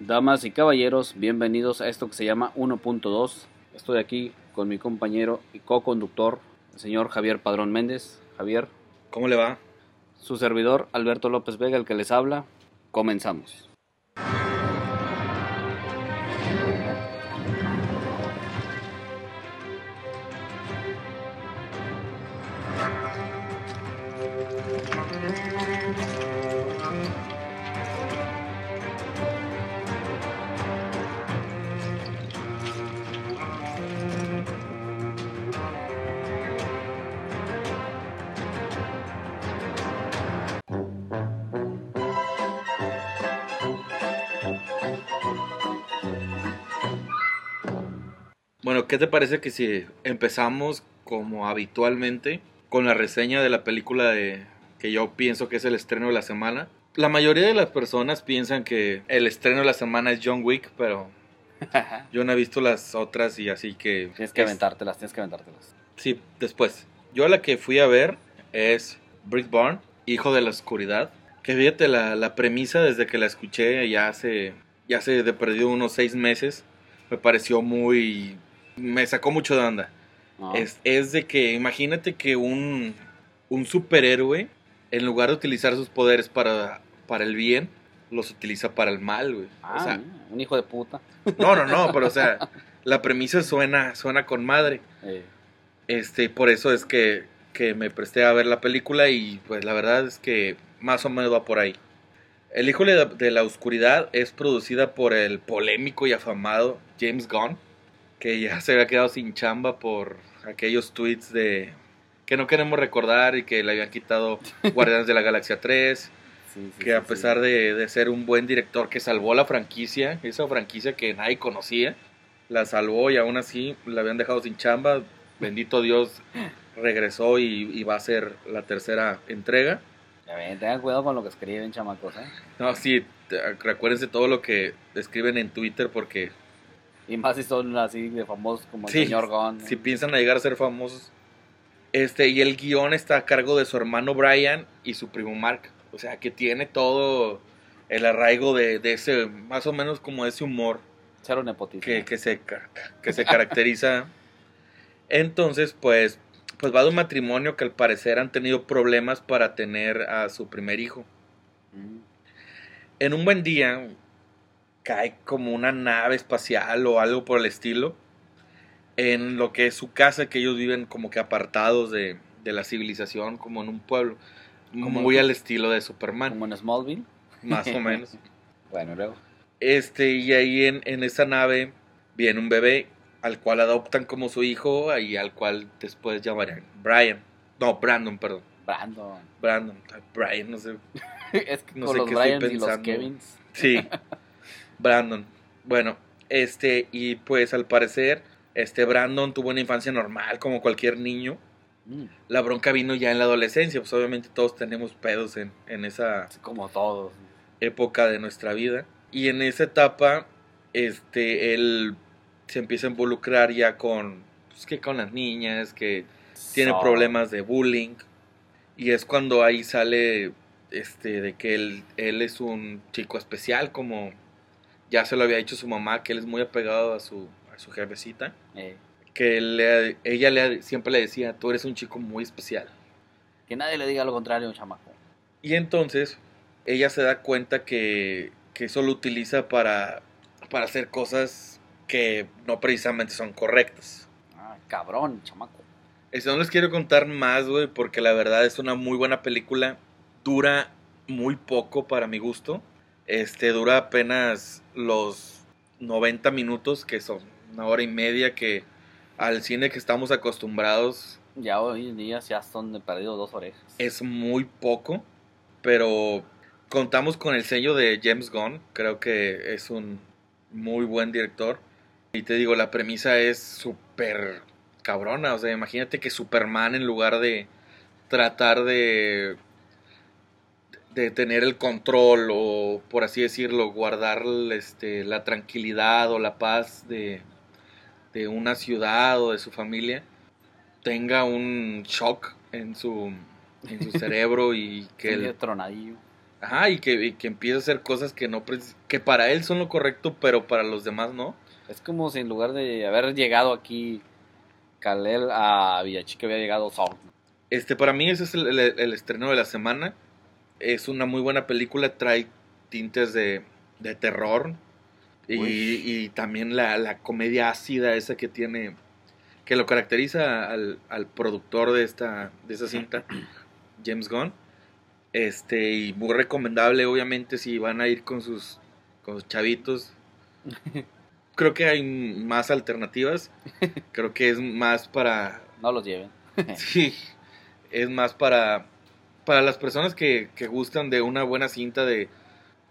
Damas y caballeros, bienvenidos a esto que se llama 1.2. Estoy aquí con mi compañero y co-conductor, el señor Javier Padrón Méndez. Javier, ¿Cómo le va? su servidor Alberto López Vega, el que les habla. Comenzamos. ¿Qué te parece que si empezamos como habitualmente con la reseña de la película de que yo pienso que es el estreno de la semana? La mayoría de las personas piensan que el estreno de la semana es John Wick, pero yo no he visto las otras y así que... tienes que es- aventártelas, tienes que aventártelas. Sí, después. Yo la que fui a ver es Brick Barn, Hijo de la Oscuridad. Que fíjate, la, la premisa desde que la escuché ya hace, ya hace de perdido unos seis meses, me pareció muy... me sacó mucho de onda. ¿no? Es, es de que imagínate que un, un superhéroe, en lugar de utilizar sus poderes para, para el bien, los utiliza para el mal, güey. Ah, o sea, mira, un hijo de puta. no, no, no, pero o sea, la premisa suena, suena con madre. Eh, Este, por eso es que, que me presté a ver la película y pues la verdad es que más o menos va por ahí. El Hijo de la- de la Oscuridad es producida por el polémico y afamado James Gunn, que ya se había quedado sin chamba por aquellos tweets de que no queremos recordar y que le habían quitado Guardianes de la Galaxia 3, sí, sí, que a pesar de, de ser un buen director que salvó la franquicia, esa franquicia que nadie conocía, la salvó y aún así la habían dejado sin chamba. Bendito Dios, regresó y, y va a ser la tercera entrega. Tengan cuidado con lo que escriben, chamacos, ¿eh? No, sí, te- recuérdense todo lo que escriben en Twitter porque Y más si son así de famosos como el Sí, señor Gon. si piensan a llegar a ser famosos. Este, y el guion está a cargo de su hermano Brian y su primo Mark. O sea, que tiene todo el arraigo de, de ese, más o menos como ese humor Cero nepotismo. que, que se, que se caracteriza. Entonces, pues, pues va de un matrimonio que al parecer han tenido problemas para tener a su primer hijo. Mm. En un buen día cae como una nave espacial o algo por el estilo en lo que es su casa, que ellos viven como que apartados de, de la civilización, como en un pueblo, Como- muy al estilo de Superman, Como en Smallville. más o menos. Bueno, luego. Este, y ahí en, en esa nave viene un bebé al cual adoptan como su hijo y al cual después llamarán Brian. No, Brandon, perdón. Brandon. Brandon, Brian, no sé. es que No con sé los qué estoy Bryans y los pensando. Kevins. Sí, Brandon. Bueno, este, y pues al parecer, este Brandon tuvo una infancia normal, como cualquier niño. Mm, La bronca vino ya en la adolescencia, pues obviamente todos tenemos pedos en, en esa así como todos. época de nuestra vida. Y en esa etapa, este, él se empieza a involucrar ya con, pues que con las niñas, que tiene problemas de bullying. Y es cuando ahí sale, este, de que él, él es un chico especial, como ya se lo había dicho su mamá, que él es muy apegado a su, a su jefecita. eh, Que le- ella le, siempre le decía, tú eres un chico muy especial. que nadie le diga lo contrario a un chamaco. Y entonces ella se da cuenta que, que eso lo utiliza para, para hacer cosas que no precisamente son correctas. Ah, cabrón, chamaco. Eso no les quiero contar más, güey, porque la verdad es una muy buena película. Dura muy poco para mi gusto. Este dura apenas los 90 minutos, que son una hora y media que al cine que estamos acostumbrados Ya hoy en día ya son de perdido dos orejas. es muy poco, pero contamos con el sello de James Gunn, creo que es un muy buen director. Y te digo, la premisa es súper cabrona, o sea, imagínate que Superman en lugar de tratar de de tener el control o por así decirlo, guardar este, la tranquilidad o la paz de, de una ciudad o de su familia, tenga un shock en su, en su cerebro y que el, tronadillo. Ajá, y que, y que empieza a hacer cosas que no que para él son lo correcto, pero para los demás no. Es como si en lugar de haber llegado aquí Kalel a Villachica había llegado Saul. Este, para mí ese es el, el- el estreno de la semana. Es una muy buena película, trae tintes de, de terror y, y también la, la comedia ácida esa que tiene, que lo caracteriza al, al productor de esta, de esta cinta, James Gunn. Este, y muy recomendable, obviamente, si van a ir con sus, con sus chavitos. Creo que hay más alternativas. Creo que es más para No los lleven. Sí, es más para, para las personas que, que gustan de una buena cinta de...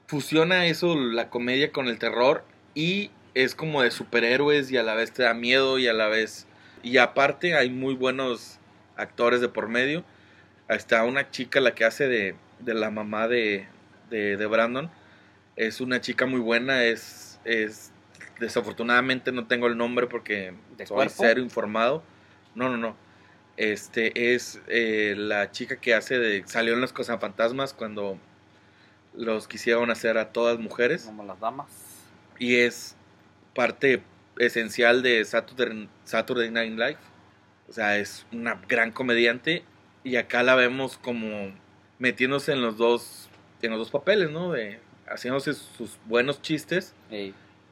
Fusiona eso, la comedia con el terror y es como de superhéroes y a la vez te da miedo y a la vez... Y aparte hay muy buenos actores de por medio. Está una chica la que hace de, de la mamá de, de, de Brandon. Es una chica muy buena, es... es desafortunadamente no tengo el nombre porque ¿De soy cuerpo? cero informado. No, no, no. Este es eh, la chica que hace de. Salió en los Fantasmas cuando los quisieron hacer a todas mujeres. Como las damas. Y es parte esencial de Saturday, Saturday Night Live. O sea, es una gran comediante. Y acá la vemos como metiéndose en los dos. En los dos papeles, ¿no? De haciéndose sus buenos chistes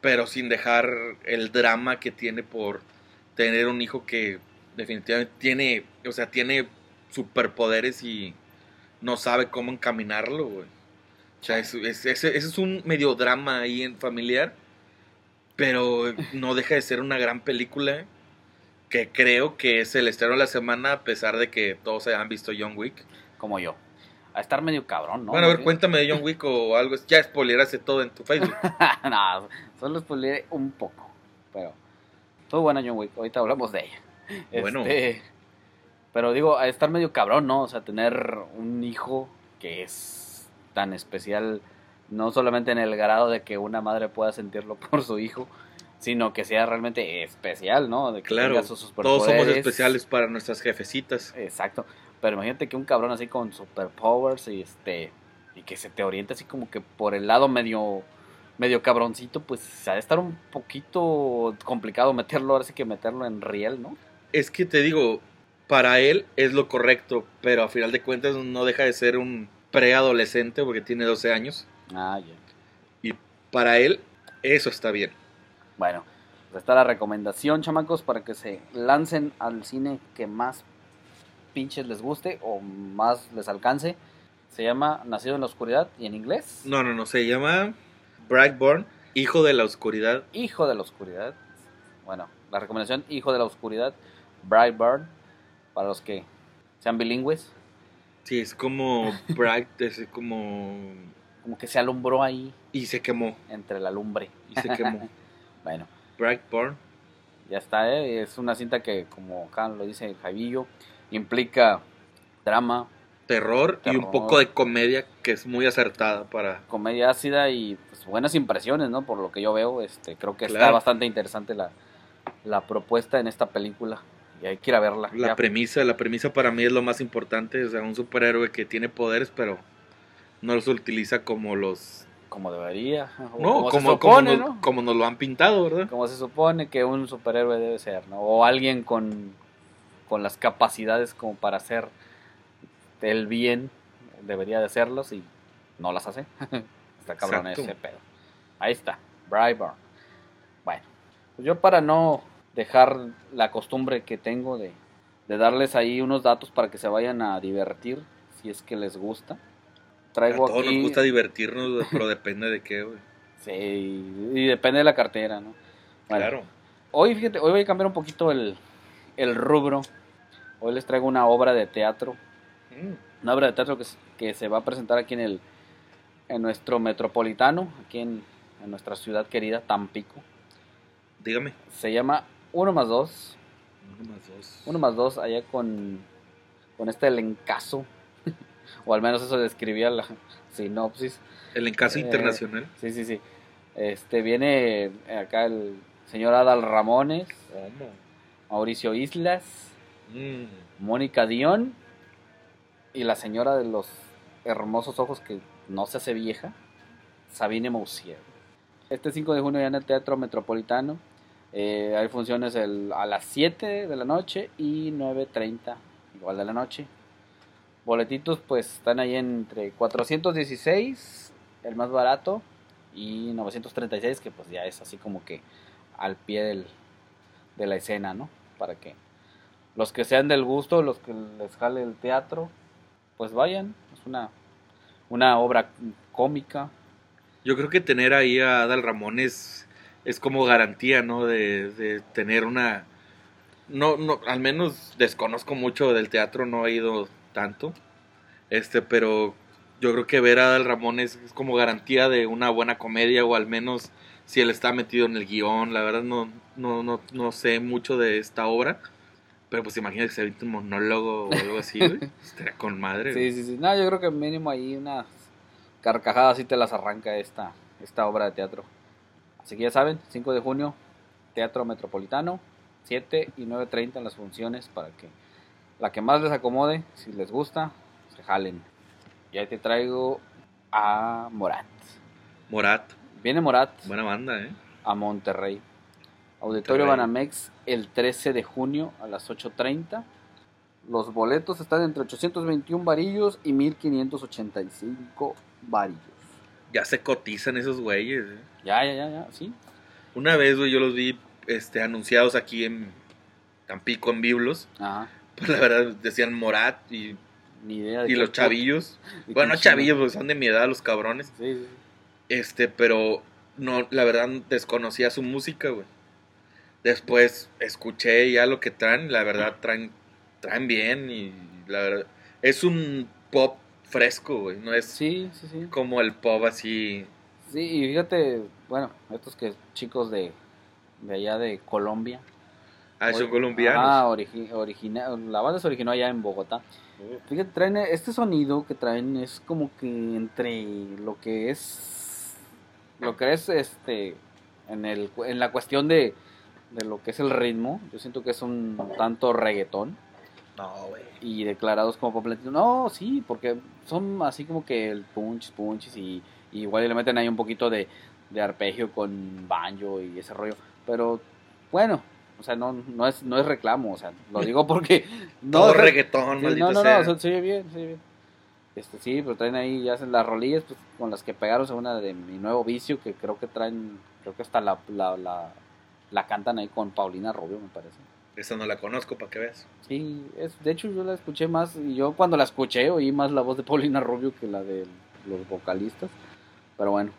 pero sin dejar el drama que tiene por tener un hijo que definitivamente tiene, o sea, tiene superpoderes y no sabe cómo encaminarlo, güey. O sea, es- es- ese, ese es un medio drama ahí en familiar, pero no deja de ser una gran película que creo que es el estreno de la semana a pesar de que todos hayan visto John Wick. como yo. A estar medio cabrón, ¿no? bueno, a ver, cuéntame de John Wick o algo, ya spoileraste todo en tu Facebook. no, solo spoileré un poco. Pero estuvo buena John Wick. Ahorita hablamos de ella. Bueno. Este, pero digo, a estar medio cabrón, ¿no? O sea, tener un hijo que es tan especial, no solamente en el grado de que una madre pueda sentirlo por su hijo, sino que sea realmente especial, ¿no? De que Claro, sus todos somos especiales para nuestras jefecitas. Exacto. Pero imagínate que un cabrón así con superpowers y este y que se te oriente así como que por el lado medio medio cabroncito, pues ha de estar un poquito complicado meterlo, ahora sí que meterlo en riel, ¿no? Es que te digo, para él es lo correcto, pero a final de cuentas no deja de ser un preadolescente porque tiene 12 años. Ah, ya. Y para él eso está bien. Bueno, pues está la recomendación, chamacos, para que se lancen al cine que más pinches les guste o más les alcance. Se llama Nacido en la Oscuridad y en inglés, No, no, no, se llama Brightburn, Hijo de la Oscuridad. Hijo de la Oscuridad. Bueno, la recomendación Hijo de la Oscuridad, Brightburn, para los que sean bilingües, Sí, es como Bright, es como... como que se alumbró ahí Y se quemó, entre la lumbre. y se quemó. Bueno, Brightburn. ya está, ¿eh? es una cinta que, como acá lo dice Javillo, implica drama, Terror, y un poco de comedia que es muy acertada para... comedia ácida y pues, buenas impresiones, ¿no? Por lo que yo veo, este, creo que está bastante interesante la, la propuesta en esta película. Y hay que ir a verla. La Ya- premisa, la premisa para mí es lo más importante, o sea, un superhéroe que tiene poderes, pero no los utiliza como los... como debería. o No, como, como, se supone, como, nos, ¿no? como nos lo han pintado, ¿verdad? Como se supone que un superhéroe debe ser, ¿no? O alguien con, con las capacidades como para hacer el bien, debería de hacerlos y no las hace. está cabrón Exacto. ese pedo. Ahí está, Brightburn. Bueno, pues yo para no dejar la costumbre que tengo de, de darles ahí unos datos para que se vayan a divertir, si es que les gusta. A Traigo todos aquí... nos gusta divertirnos, pero depende de qué, güey. Sí, y depende de la cartera, ¿no? Bueno, Claro. Hoy, fíjate, hoy voy a cambiar un poquito el, el rubro. Hoy les traigo una obra de teatro. Mm, Una obra de teatro que, se- que se va a presentar aquí en el en nuestro metropolitano, aquí en, en nuestra ciudad querida, Tampico. dígame. Se llama Uno más Dos. Uno más dos. Uno más Dos, allá con, con este elencazo. o al menos eso describía la sinopsis. El encaso Eh, internacional. Sí, sí, sí. Este viene acá el señor Adal Ramones, ¿Cómo? Mauricio Islas, Mm, Mónica Dion y la señora de los hermosos ojos que no se hace vieja, Sabine Moussier. Este 5 de junio ya en el Teatro Metropolitano. Eh, hay funciones el- a las 7 de la noche y 9.30 igual de la noche. Boletitos pues están ahí entre 416, el más barato, y 936, que pues ya es así como que al pie del, de la escena, ¿no? Para que los que sean del gusto, los que les jale el teatro, pues vayan. Es una, una obra cómica. Yo creo que tener ahí a Adal Ramones es como garantía, ¿no? De, de tener una... No, no, al menos desconozco mucho del teatro, no he ido tanto. Este, pero yo creo que ver a Adal Ramones es como garantía de una buena comedia o al menos si él está metido en el guion. La verdad no, no, no, no sé mucho de esta obra. Pero pues imagínate que se un monólogo o algo así, güey. Estaría con madre. güey. Sí, sí, sí. No, yo creo que mínimo ahí unas carcajadas sí te las arranca esta, esta obra de teatro. Así que ya saben, 5 de junio, Teatro Metropolitano, 7 y 9.30 en las funciones para que la que más les acomode, si les gusta, se jalen. Y ahí te traigo a Morat. Morat, Viene Morat buena banda, ¿eh? a Monterrey. Auditorio Monterrey. Banamex el 13 de junio a las 8.30. Los boletos están entre 821 varillos y 1585 varillos. Ya se cotizan esos güeyes, ¿eh? Ya, ya, ya, ya, sí. Una vez, güey, yo los vi este, anunciados aquí en Tampico, en Biblos. Ajá. Pues la verdad decían Morat y, Ni idea de y qué- los chavillos. de Bueno, qué no chavillos, porque son de mi edad los cabrones. Sí, sí, sí. Este, pero no, la verdad desconocía su música, güey. Después escuché ya lo que traen, la verdad traen, traen bien y la verdad es un pop fresco, güey. No es Sí, sí, sí. como el pop así. Sí, y fíjate, bueno, estos que chicos de, de allá de Colombia. Ah, son colombianos. Ah, origi- origina- la banda se originó allá en Bogotá. Fíjate, traen este sonido que traen es como que entre lo que es lo que es este en el en la cuestión de, de lo que es el ritmo, yo siento que es un tanto reggaetón No, güey. y declarados como pop latino. No, sí, porque son así como que el punch, punches y, y igual le meten ahí un poquito de, de arpegio con banjo y ese rollo. Pero bueno, o sea, no, no, es, no es reclamo, o sea, lo digo porque... no Todo reggaetón, Sí, maldito no, no, sea. no, se, oye bien, se oye bien. Este, sí, pero traen ahí, ya hacen las rolillas pues, con las que pegaron una de mi nuevo vicio, que creo que traen, creo que hasta la, la, la, la cantan ahí con Paulina Rubio, me parece. Esa no la conozco, para que veas. Sí, es, de hecho yo la escuché más, y yo cuando la escuché oí más la voz de Paulina Rubio que la de los vocalistas, pero bueno,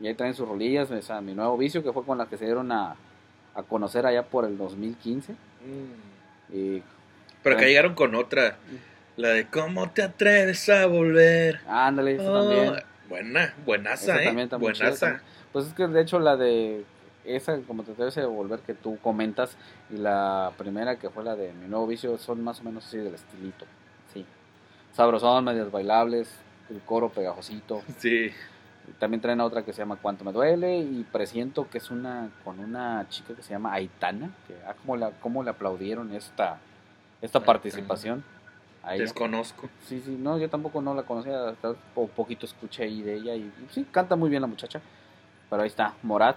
y ahí traen sus rolillas, o sea, mi nuevo vicio, que fue con la que se dieron a, a conocer allá por el 2015, y Pero acá Ah. llegaron con otra. La de ¿Cómo te atreves a volver? ándale, esa Oh, también. Buena, buenaza, Esa ¿eh? también chida buenaza. Pues es que de hecho la de esa, como te debes de volver que tú comentas, y la primera que fue la de mi nuevo vicio, son más o menos así del estilito. Sí. Sabrosón, medias bailables, el coro pegajosito. Sí. También traen otra que se llama Cuánto me duele y presiento que es una con una chica que se llama Aitana, que ah, como la cómo le aplaudieron esta esta Aitana. participación. a ella. Desconozco. Sí, sí, no, yo tampoco no la conocía, hasta un poquito escuché ahí de ella y, y sí, canta muy bien la muchacha. Pero ahí está, Morat,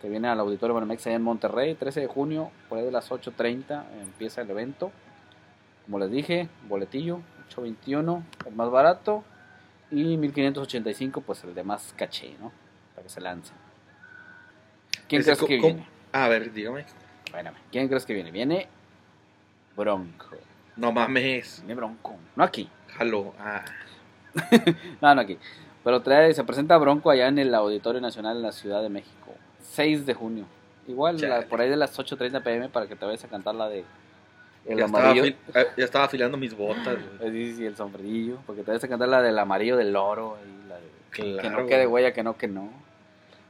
que viene al Auditorio Banamex allá en Monterrey, 13 de junio, por ahí de las 8.30 empieza el evento. Como les dije, boletillo, 8.21, el más barato, y 1.585, pues el de más caché, ¿no? Para que se lance. ¿Quién crees que viene? A ver, dígame. Espérame, ¿quién crees que viene? Viene Bronco. No mames. Viene Bronco, no aquí. Jalo. Ah. No, no aquí. Pero trae, se presenta Bronco allá en el Auditorio Nacional en la Ciudad de México. 6 de junio. Igual la- por ahí de las 8.30 pm para que te vayas a cantar la de el Ya estaba, amarillo. afil- eh, ya estaba afilando mis botas, güey. Eh, Sí, sí, el sombrillo. Porque te vayas a cantar la del amarillo del loro. Y la de, que Claro, no quede huella, que no, que no.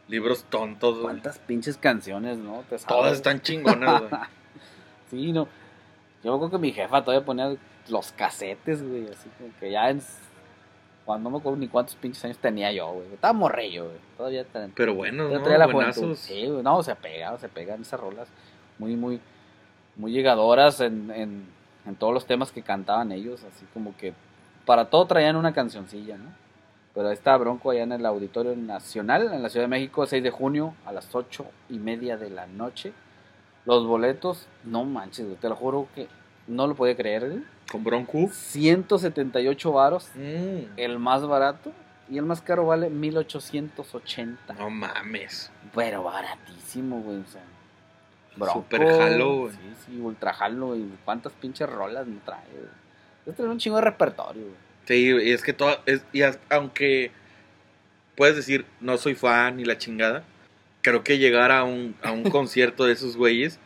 Libros tontos, güey. ¿Cuántas pinches canciones, no? Te. Todas están chingonas, güey. Sí, no. Yo creo que mi jefa todavía ponía los casetes, güey. Así como que ya en. Cuando no me acuerdo ni cuántos pinches años tenía yo, güey. Estaba morrillo, güey. Todavía ten- Pero bueno, ¿no? traía la. Sí, güey, no, se pega, se pegan esas rolas muy, muy, muy llegadoras en, en, en todos los temas que cantaban ellos, así como que para todo traían una cancioncilla, ¿no? Pero está Bronco allá en el Auditorio Nacional, en la Ciudad de México, 6 de junio, a las 8 y media de la noche. Los boletos, no manches, te lo juro que no lo podía creer, güey. Con Bronco. 178 varos, Mm. el más barato. Y el más caro vale 1880. No mames. Pero baratísimo, güey. O sea, Super jalo, güey. Sí, sí, ultra jalo. Y cuántas pinches rolas me trae, güey. Debe tener un chingo de repertorio, güey. Sí, y es que todo. Es, y as- aunque puedes decir, no soy fan ni la chingada, creo que llegar a un, a un concierto de esos güeyes,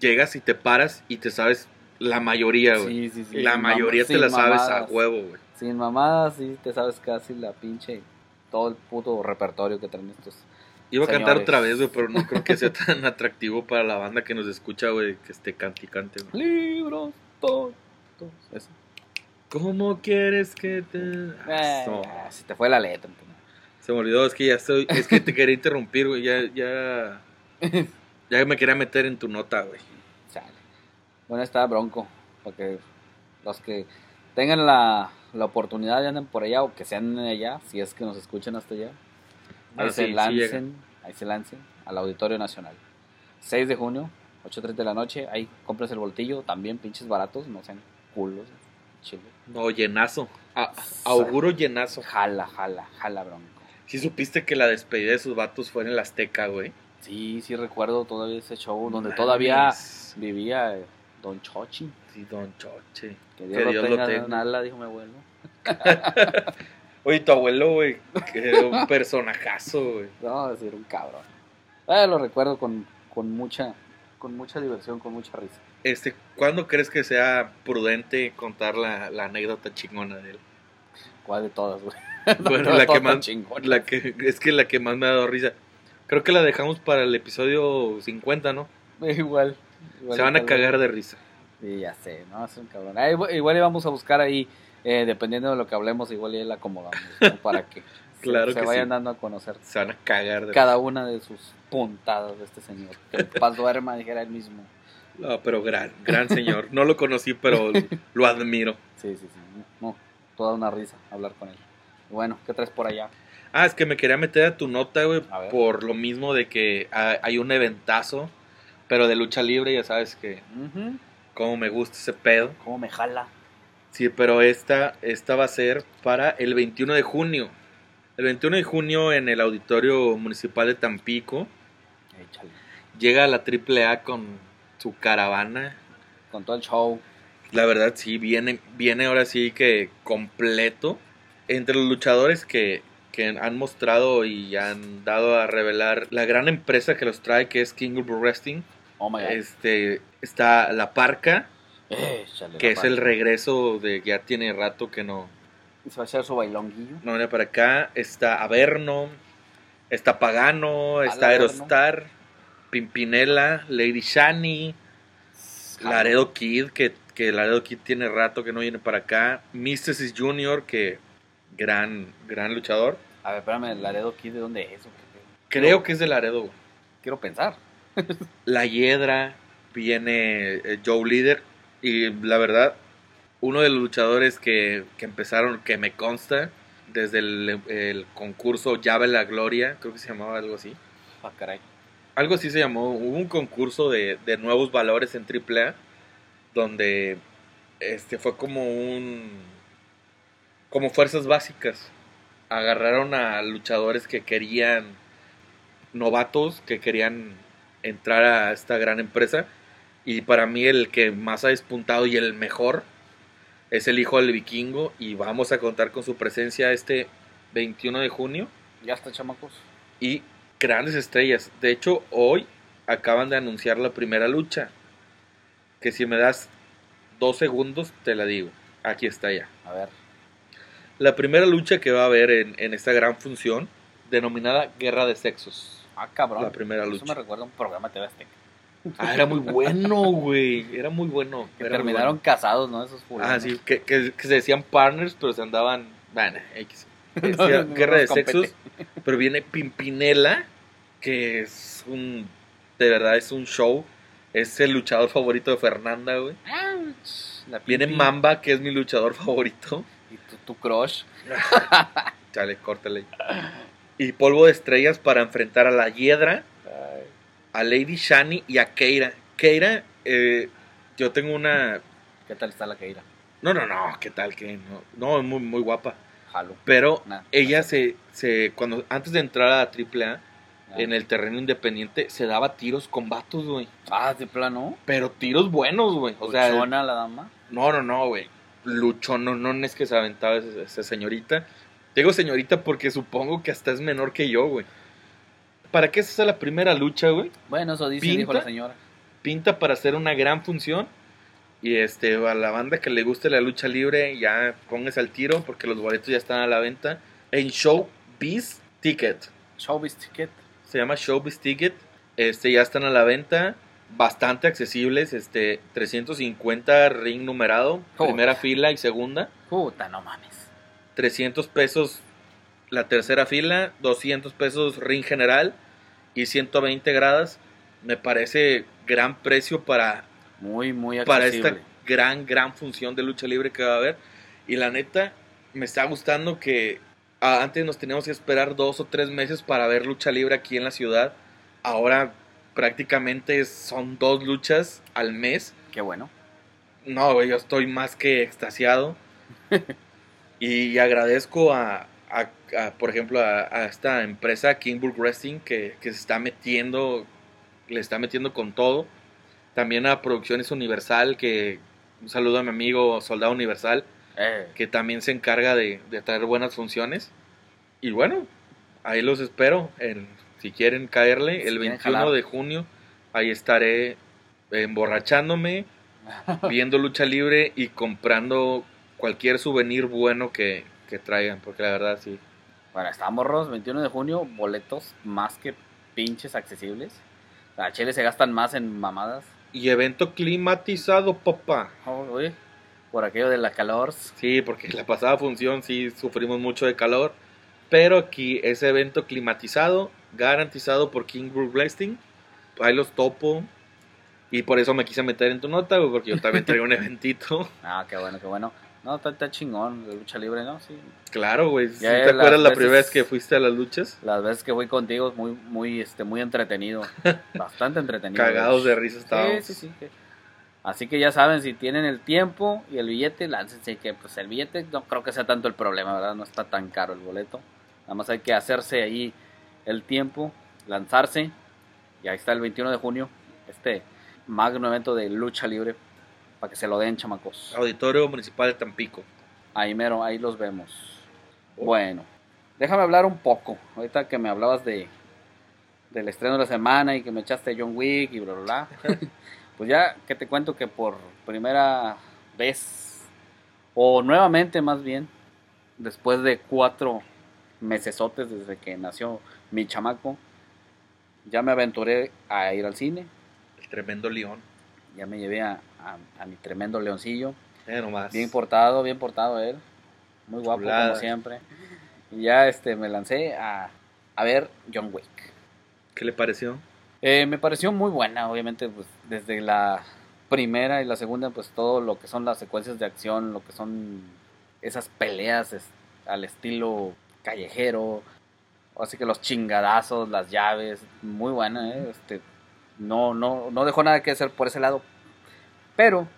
llegas y te paras y te sabes la mayoría, güey. Sí, sí, sí. la mayoría te la sabes a huevo, güey. Sin mamadas, sí, te sabes casi la pinche. Todo el puto repertorio que traen estos. Iba a cantar otra vez, güey, pero no creo que sea tan atractivo para la banda que nos escucha, güey, que esté cante y cante, güey. Libros, todo. Eso. ¿Cómo quieres que te...? Ah, Eh, no. se te fue la letra. Se me olvidó, es que ya estoy, es que te quería interrumpir, güey, ya, ya, ya me quería meter en tu nota, güey. Chale. Bueno, está Bronco. Para que los que tengan la, la oportunidad y anden por allá o que sean allá, si es que nos escuchan hasta allá, ahí Ah, se sí, sí lancen, ahí se lancen al Auditorio Nacional. 6 de junio, 8.30 de la noche, ahí compres el voltillo, también pinches baratos, no sean culos, chile. No, llenazo. A- auguro llenazo. Jala, jala, jala Bronco. Sí supiste que la despedida de sus vatos fue en el Azteca, güey. Sí, sí recuerdo todavía ese show donde todavía vivía eh, Don Chochi. Sí, Don Choche. Que Dios, lo tenga en ala, dijo mi abuelo. Oye, tu abuelo, güey, que era un personajazo, güey. No, es decir, un cabrón. Ah, lo recuerdo con, con mucha con mucha diversión, con mucha risa. Este, ¿cuándo crees que sea prudente contar la, la anécdota chingona de él? ¿Cuál de todas, güey? Bueno, la que más, la que, es que la que más me ha dado risa. Creo que la dejamos para el episodio 50, ¿no? Igual. igual Se van a cagar de risa. Sí, ya sé, no, es un cabrón. Ah, igual, igual íbamos a buscar ahí, eh, dependiendo de lo que hablemos, igual ya la acomodamos, ¿no? Para que se- Claro se, que vayan sí. dando a conocer Se van a cagar de cada una de sus puntadas de este señor. Que el paz duerma, dijera él mismo. No, pero gran, gran señor. No lo conocí, pero lo admiro. Sí, sí, sí. No, toda una risa hablar con él. Bueno, ¿qué traes por allá? Ah, es que me quería meter a tu nota, güey, por lo mismo de que ha- hay un eventazo, pero de lucha libre, ya sabes que como me gusta ese pedo. ¿Cómo me jala? Sí, pero esta, esta va a ser para el 21 de junio. El 21 de junio en el Auditorio Municipal de Tampico Échale. llega la AAA con su caravana. Con todo el show. La verdad sí, viene, viene ahora sí que completo. Entre los luchadores que, que han mostrado y han dado a revelar la gran empresa que los trae, que es King of Wrestling, Oh my god. este, está La Parca, Que es el regreso de ya tiene rato que no, Se va a echar su bailonguillo. no viene para acá. Está Averno, está Pagano, está. Aerostar, Pimpinela, Lady Shani, Laredo Kid, que, que Laredo Kid tiene rato que no viene para acá. Mysticis Jr., que gran, gran luchador. A ver, espérame, Laredo Kid, ¿de dónde es? o qué pedo? Creo que es de Laredo. Quiero pensar. La Hiedra, viene eh, Joe Líder. Y la verdad, uno de los luchadores que, que empezaron, que me consta, desde el, el concurso Llave la Gloria, creo que se llamaba algo así. Ah, caray. Algo así se llamó. Hubo un concurso de, de nuevos valores en AAA donde este fue como un como fuerzas básicas. Agarraron a luchadores que querían novatos que querían entrar a esta gran empresa y para mí el que más ha despuntado y el mejor es el hijo del vikingo y vamos a contar con su presencia este 21 de junio Ya está, chamacos. y grandes estrellas. De hecho, hoy acaban de anunciar la primera lucha. Que si me das dos segundos, te la digo. Aquí está ya. A ver. La primera lucha que va a haber en, en esta gran función, denominada Guerra de Sexos. Ah, cabrón. La primera Eso lucha. me recuerda a un programa de TV Azteca. Ah, era muy bueno, güey. Era muy bueno. Que Era muy terminaron bueno. casados, ¿no? Esos Ah, fulanos. sí, que, que- que se decían partners, pero se andaban. Bueno, X. No, Guerra de. Sexos. Pero viene Pimpinela, que es un. De verdad, es un show. Es el luchador favorito de Fernanda, güey. Viene Mamba, que es mi luchador favorito. Y tu, tu crush. Chale, córtale. Y polvo de estrellas para enfrentar a la Hiedra, a Lady Shani y a Keira. Keira, eh, yo tengo una... ¿Qué tal está la Keira? No, no, no, ¿qué tal? que No, no es muy, muy guapa. Jalo. Pero Nah, ella se, se, cuando, antes de entrar a AAA, Ah. en el terreno independiente, se daba tiros con vatos, güey. Ah, de plano. Pero tiros buenos, güey. O sea, Luchona la dama. no, no, no, güey. Luchón, no, no es que se aventaba esa, esa señorita. Digo señorita porque supongo que hasta es menor que yo, güey. ¿Para qué es esa la primera lucha, güey? Bueno, eso dice, ¿Pinta? dijo la señora. Pinta para hacer una gran función. Y este, a la banda que le guste la lucha libre, ya póngase al tiro porque los boletos ya están a la venta. En Showbiz Ticket. Showbiz Ticket. Se llama Showbiz Ticket. Este, ya están a la venta. Bastante accesibles. Este, 350 ring numerado. Primera fila y segunda. Puta, no mames. 300 pesos la tercera fila, 200 pesos ring general y 120 gradas. Me parece gran precio para, Muy, muy para esta gran, gran función de lucha libre que va a haber. Y la neta, me está gustando que ah, antes nos teníamos que esperar dos o tres meses para ver lucha libre aquí en la ciudad. Ahora prácticamente son dos luchas al mes. Qué bueno. No, yo estoy más que extasiado. y agradezco a, a- a, por ejemplo, a, a esta empresa Kingburg Wrestling que, que se está metiendo, le está metiendo con todo. También a Producciones Universal, que un saludo a mi amigo Soldado Universal, Eh, que también se encarga de, de traer buenas funciones. Y bueno, ahí los espero. en- si quieren caerle, Si el quieren 21 jalar. de junio, ahí estaré emborrachándome, viendo lucha libre y comprando cualquier souvenir bueno que, que traigan, porque la verdad sí. Bueno, estamos Ros, 21 de junio, boletos más que pinches accesibles. A Chile se gastan más en mamadas. Y evento climatizado, papá. Oh, por aquello de la calor. Sí, porque la pasada función sí sufrimos mucho de calor, pero aquí es evento climatizado, garantizado por Kingburg Wrestling. Ahí los topo. Y por eso me quise meter en tu nota, porque yo también traigo un eventito. Ah, qué bueno, qué bueno. No, está, está chingón lucha libre, ¿no? Sí. Claro, güey. ¿sí ¿Te acuerdas la veces- primera vez que fuiste a las luchas? Las veces que fui contigo muy, muy, este, muy entretenido. Bastante entretenido. Cagados de risa Sí, estábamos. sí, sí. que- Así que ya saben, si tienen el tiempo y el billete, láncense que pues el billete no creo que sea tanto el problema, ¿verdad? No está tan caro el boleto. Nada más hay que hacerse ahí el tiempo, lanzarse. Y ahí está el 21 de junio, este magno evento de lucha libre, para que se lo den, chamacos. Auditorio Municipal de Tampico. Ahí mero, ahí los vemos. Bueno, déjame hablar un poco. Ahorita que me hablabas de del estreno de la semana y que me echaste John Wick y bla, bla, bla. pues ya que te cuento que por primera vez, o nuevamente más bien, después de cuatro mesesotes desde que nació mi chamaco, ya me aventuré a ir al cine. El tremendo león. Ya me llevé a, a- a mi tremendo leoncillo. Eh, nomás. Bien portado, bien portado él. Muy guapo Chulada. como siempre. Y ya este me lancé a, a ver John Wick. ¿Qué le pareció? Eh, me pareció muy buena, obviamente, pues desde la primera y la segunda, pues todo lo que son las secuencias de acción, lo que son esas peleas es- al estilo callejero, así que los chingadazos, las llaves, muy buena, ¿eh? este, no, no, no dejó nada que hacer por ese lado, pero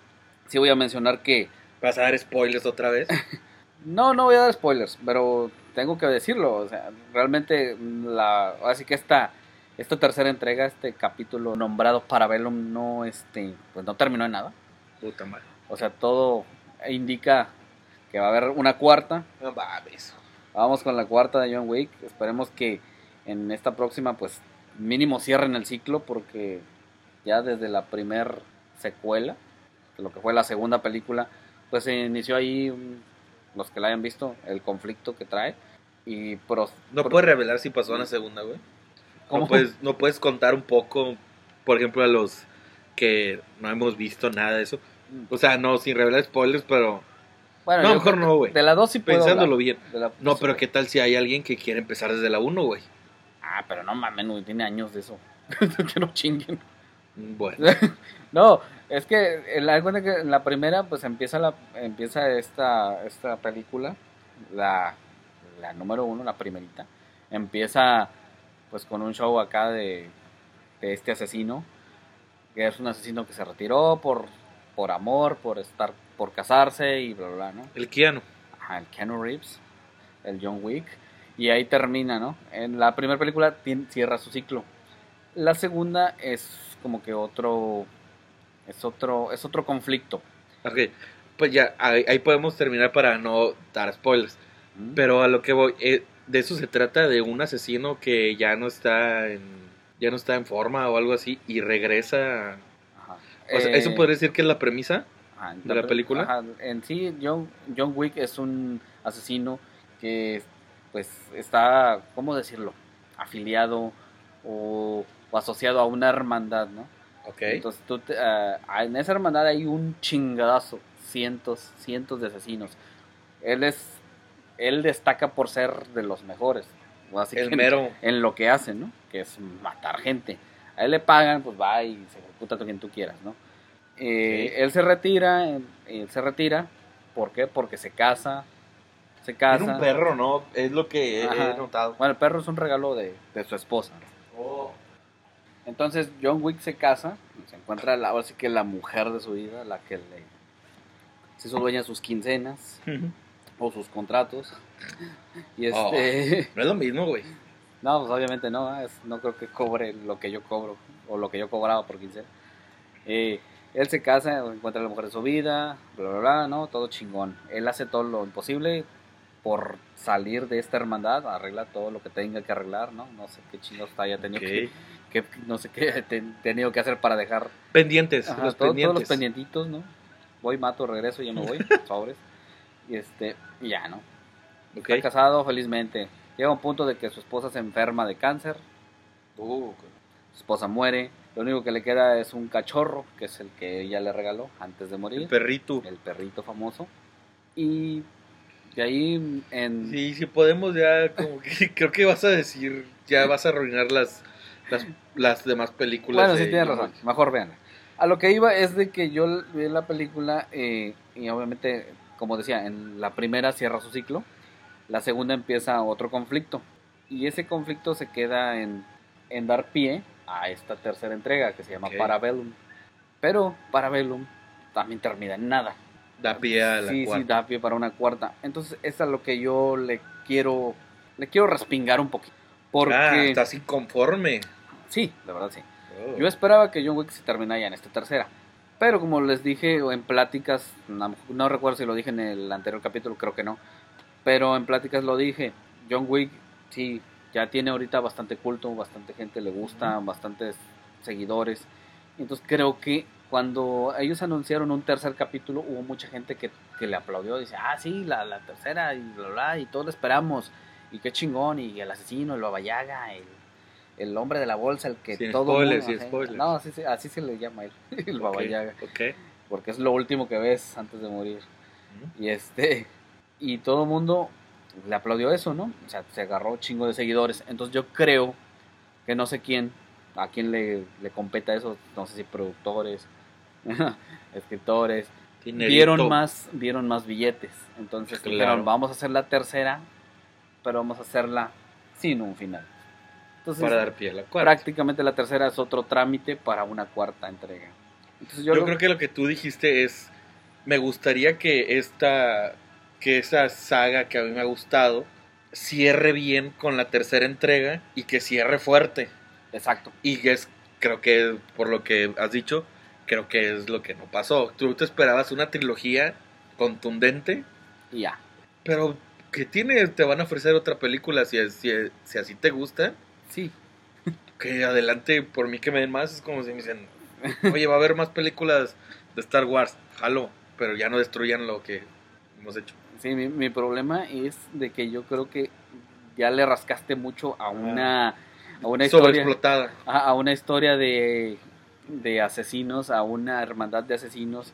sí voy a mencionar que ¿Vas a dar spoilers otra vez? no, no voy a dar spoilers, pero tengo que decirlo. O sea, realmente, la, así que esta, esta tercera entrega, este capítulo nombrado Parabellum, no, este, pues no terminó en nada. Puta madre. O sea, todo indica que va a haber una cuarta. No mames. Vamos con la cuarta de John Wick. Esperemos que en esta próxima, pues mínimo cierren el ciclo, porque ya desde la primer secuela, lo que fue la segunda película, pues se inició ahí, mm, los que la hayan visto, el conflicto que trae. Y pros- No puedes revelar si pasó en la segunda, güey. ¿Cómo? No puedes, no puedes contar un poco, por ejemplo, a los que no hemos visto nada de eso. O sea, no, sin revelar spoilers, pero Bueno, no, mejor no, güey. De la 2 sí puedo pensándolo hablar. bien. La- No, sí, pero güey. ¿qué tal si hay alguien que quiere empezar desde la 1, güey? Ah, pero no mames, no, tiene años de eso. que no chinguen. Bueno, No, es que la cuenta que en la primera pues empieza la empieza esta esta película, la la número uno, la primerita, empieza pues con un show acá de, de este asesino, que es un asesino que se retiró por, por amor, por estar, por casarse y bla, bla, bla, ¿no? El Keanu. Ajá, el Keanu Reeves, el John Wick, y ahí termina, ¿no? En la primera película cierra su ciclo. La segunda es como que otro, es otro, es otro conflicto. Ok, pues ya, ahí, ahí podemos terminar para no dar spoilers. ¿Mm? Pero a lo que voy, eh, de eso se trata de un asesino que ya no está en, ya no está en forma o algo así y regresa. Ajá. O sea, Eh, ¿Eso podría decir que es la premisa? Ajá, de la película? ajá, en sí, John, John Wick es un asesino que, pues, está, ¿cómo decirlo? Afiliado o, o asociado a una hermandad, ¿no? Ok. Entonces, tú te- ah, en esa hermandad hay un chingadazo, cientos, cientos de asesinos. Él es, él destaca por ser de los mejores. Así el que- mero. en lo que hacen, ¿no? Que es matar gente. A él le pagan, pues va y se ejecuta a quien tú quieras, ¿no? Eh. Él se retira, él, se retira, ¿por qué? Porque se casa, se casa. Era un perro, ¿no? Es lo que he- notado. Bueno, el perro es un regalo de, de su esposa. Oh. Entonces John Wick se casa, se encuentra la, ahora sí que la mujer de su vida, la que le se hizo dueña de sus quincenas o sus contratos. Y este, No es lo mismo, güey. No, pues obviamente no, ¿eh? es- no creo que cobre lo que yo cobro o lo que yo cobraba por quincena. Eh, él se casa, encuentra a la mujer de su vida, bla, bla, bla, ¿no? Todo chingón. Él hace todo lo imposible por salir de esta hermandad, arregla todo lo que tenga que arreglar, ¿no? No sé qué chingados haya tenido que, Ok. Que- no sé qué he tenido que hacer para dejar Pendientes, Ajá, los todo- pendientes. todos los pendientitos, ¿no? Voy, mato, regreso, ya me voy, sobres. Y este, y ya, ¿no? Ok. Está casado felizmente. Llega un punto de que su esposa se enferma de cáncer, Uh, su esposa muere, lo único que le queda es un cachorro, que es el que ella le regaló antes de morir, el perrito. el perrito famoso. Y de ahí en... Sí, sí podemos ya, como que creo que vas a decir, ya vas a arruinar las, las, las demás películas. Bueno, sí tienes razón, mejor veanla. A lo que iba es de que yo vi la película eh, y obviamente, como decía, en la primera cierra su ciclo, la segunda empieza otro conflicto y ese conflicto se queda en, en dar pie a esta tercera entrega que se llama Ok. Parabellum. Pero Parabellum también termina en nada. Da pie a la sí, sí, cuarta. da pie para una cuarta. Entonces, es a lo que yo le quiero, le quiero respingar un poquito. Porque, Ah, estás inconforme. Sí, de verdad sí. Oh. Yo esperaba que John Wick se terminara ya en esta tercera. Pero como les dije en pláticas, no, no recuerdo si lo dije en el anterior capítulo, creo que no. Pero en pláticas lo dije. John Wick, sí, ya tiene ahorita bastante culto, bastante gente le gusta, bastantes seguidores. Entonces creo que cuando ellos anunciaron un tercer capítulo, hubo mucha gente que, que le aplaudió. Dice, ah, sí, la, la tercera, y bla, bla, y todo lo esperamos. Y qué chingón, y el asesino, el babayaga, el, el hombre de la bolsa, el que Sin todo spoilers, mundo- sin spoilers. No, así, así se le llama él, el Ok, Baba Yaga, Ok. porque es lo último que ves antes de morir. Y este y todo el mundo le aplaudió eso, ¿no? O sea, se agarró chingo de seguidores. Entonces yo creo que no sé quién, a quién le, le competa eso, no sé si productores, escritores, Dinerito. vieron más, vieron más billetes. Entonces Claro. dijeron, vamos a hacer la tercera, pero vamos a hacerla sin un final. Entonces, Para dar pie a la cuarta. prácticamente la tercera es otro trámite para una cuarta entrega. Entonces yo, Yo, lo- creo que lo que tú dijiste es, me gustaría que esta, que esa saga que a mí me ha gustado cierre bien con la tercera entrega y que cierre fuerte. Exacto. Y que es, creo que por lo que has dicho, creo que es lo que no pasó. Tú te esperabas una trilogía contundente, Y ya. pero que tiene, te van a ofrecer otra película si, si, si así te gusta. Sí. Que adelante, por mí que me den más, es como si me dicen, oye, va a haber más películas de Star Wars, jalo, pero ya no destruyan lo que hemos hecho. Sí, mi, mi problema es de que yo creo que ya le rascaste mucho a una, a una historia, Sobreexplotada. a, a una historia de, de asesinos, a una hermandad de asesinos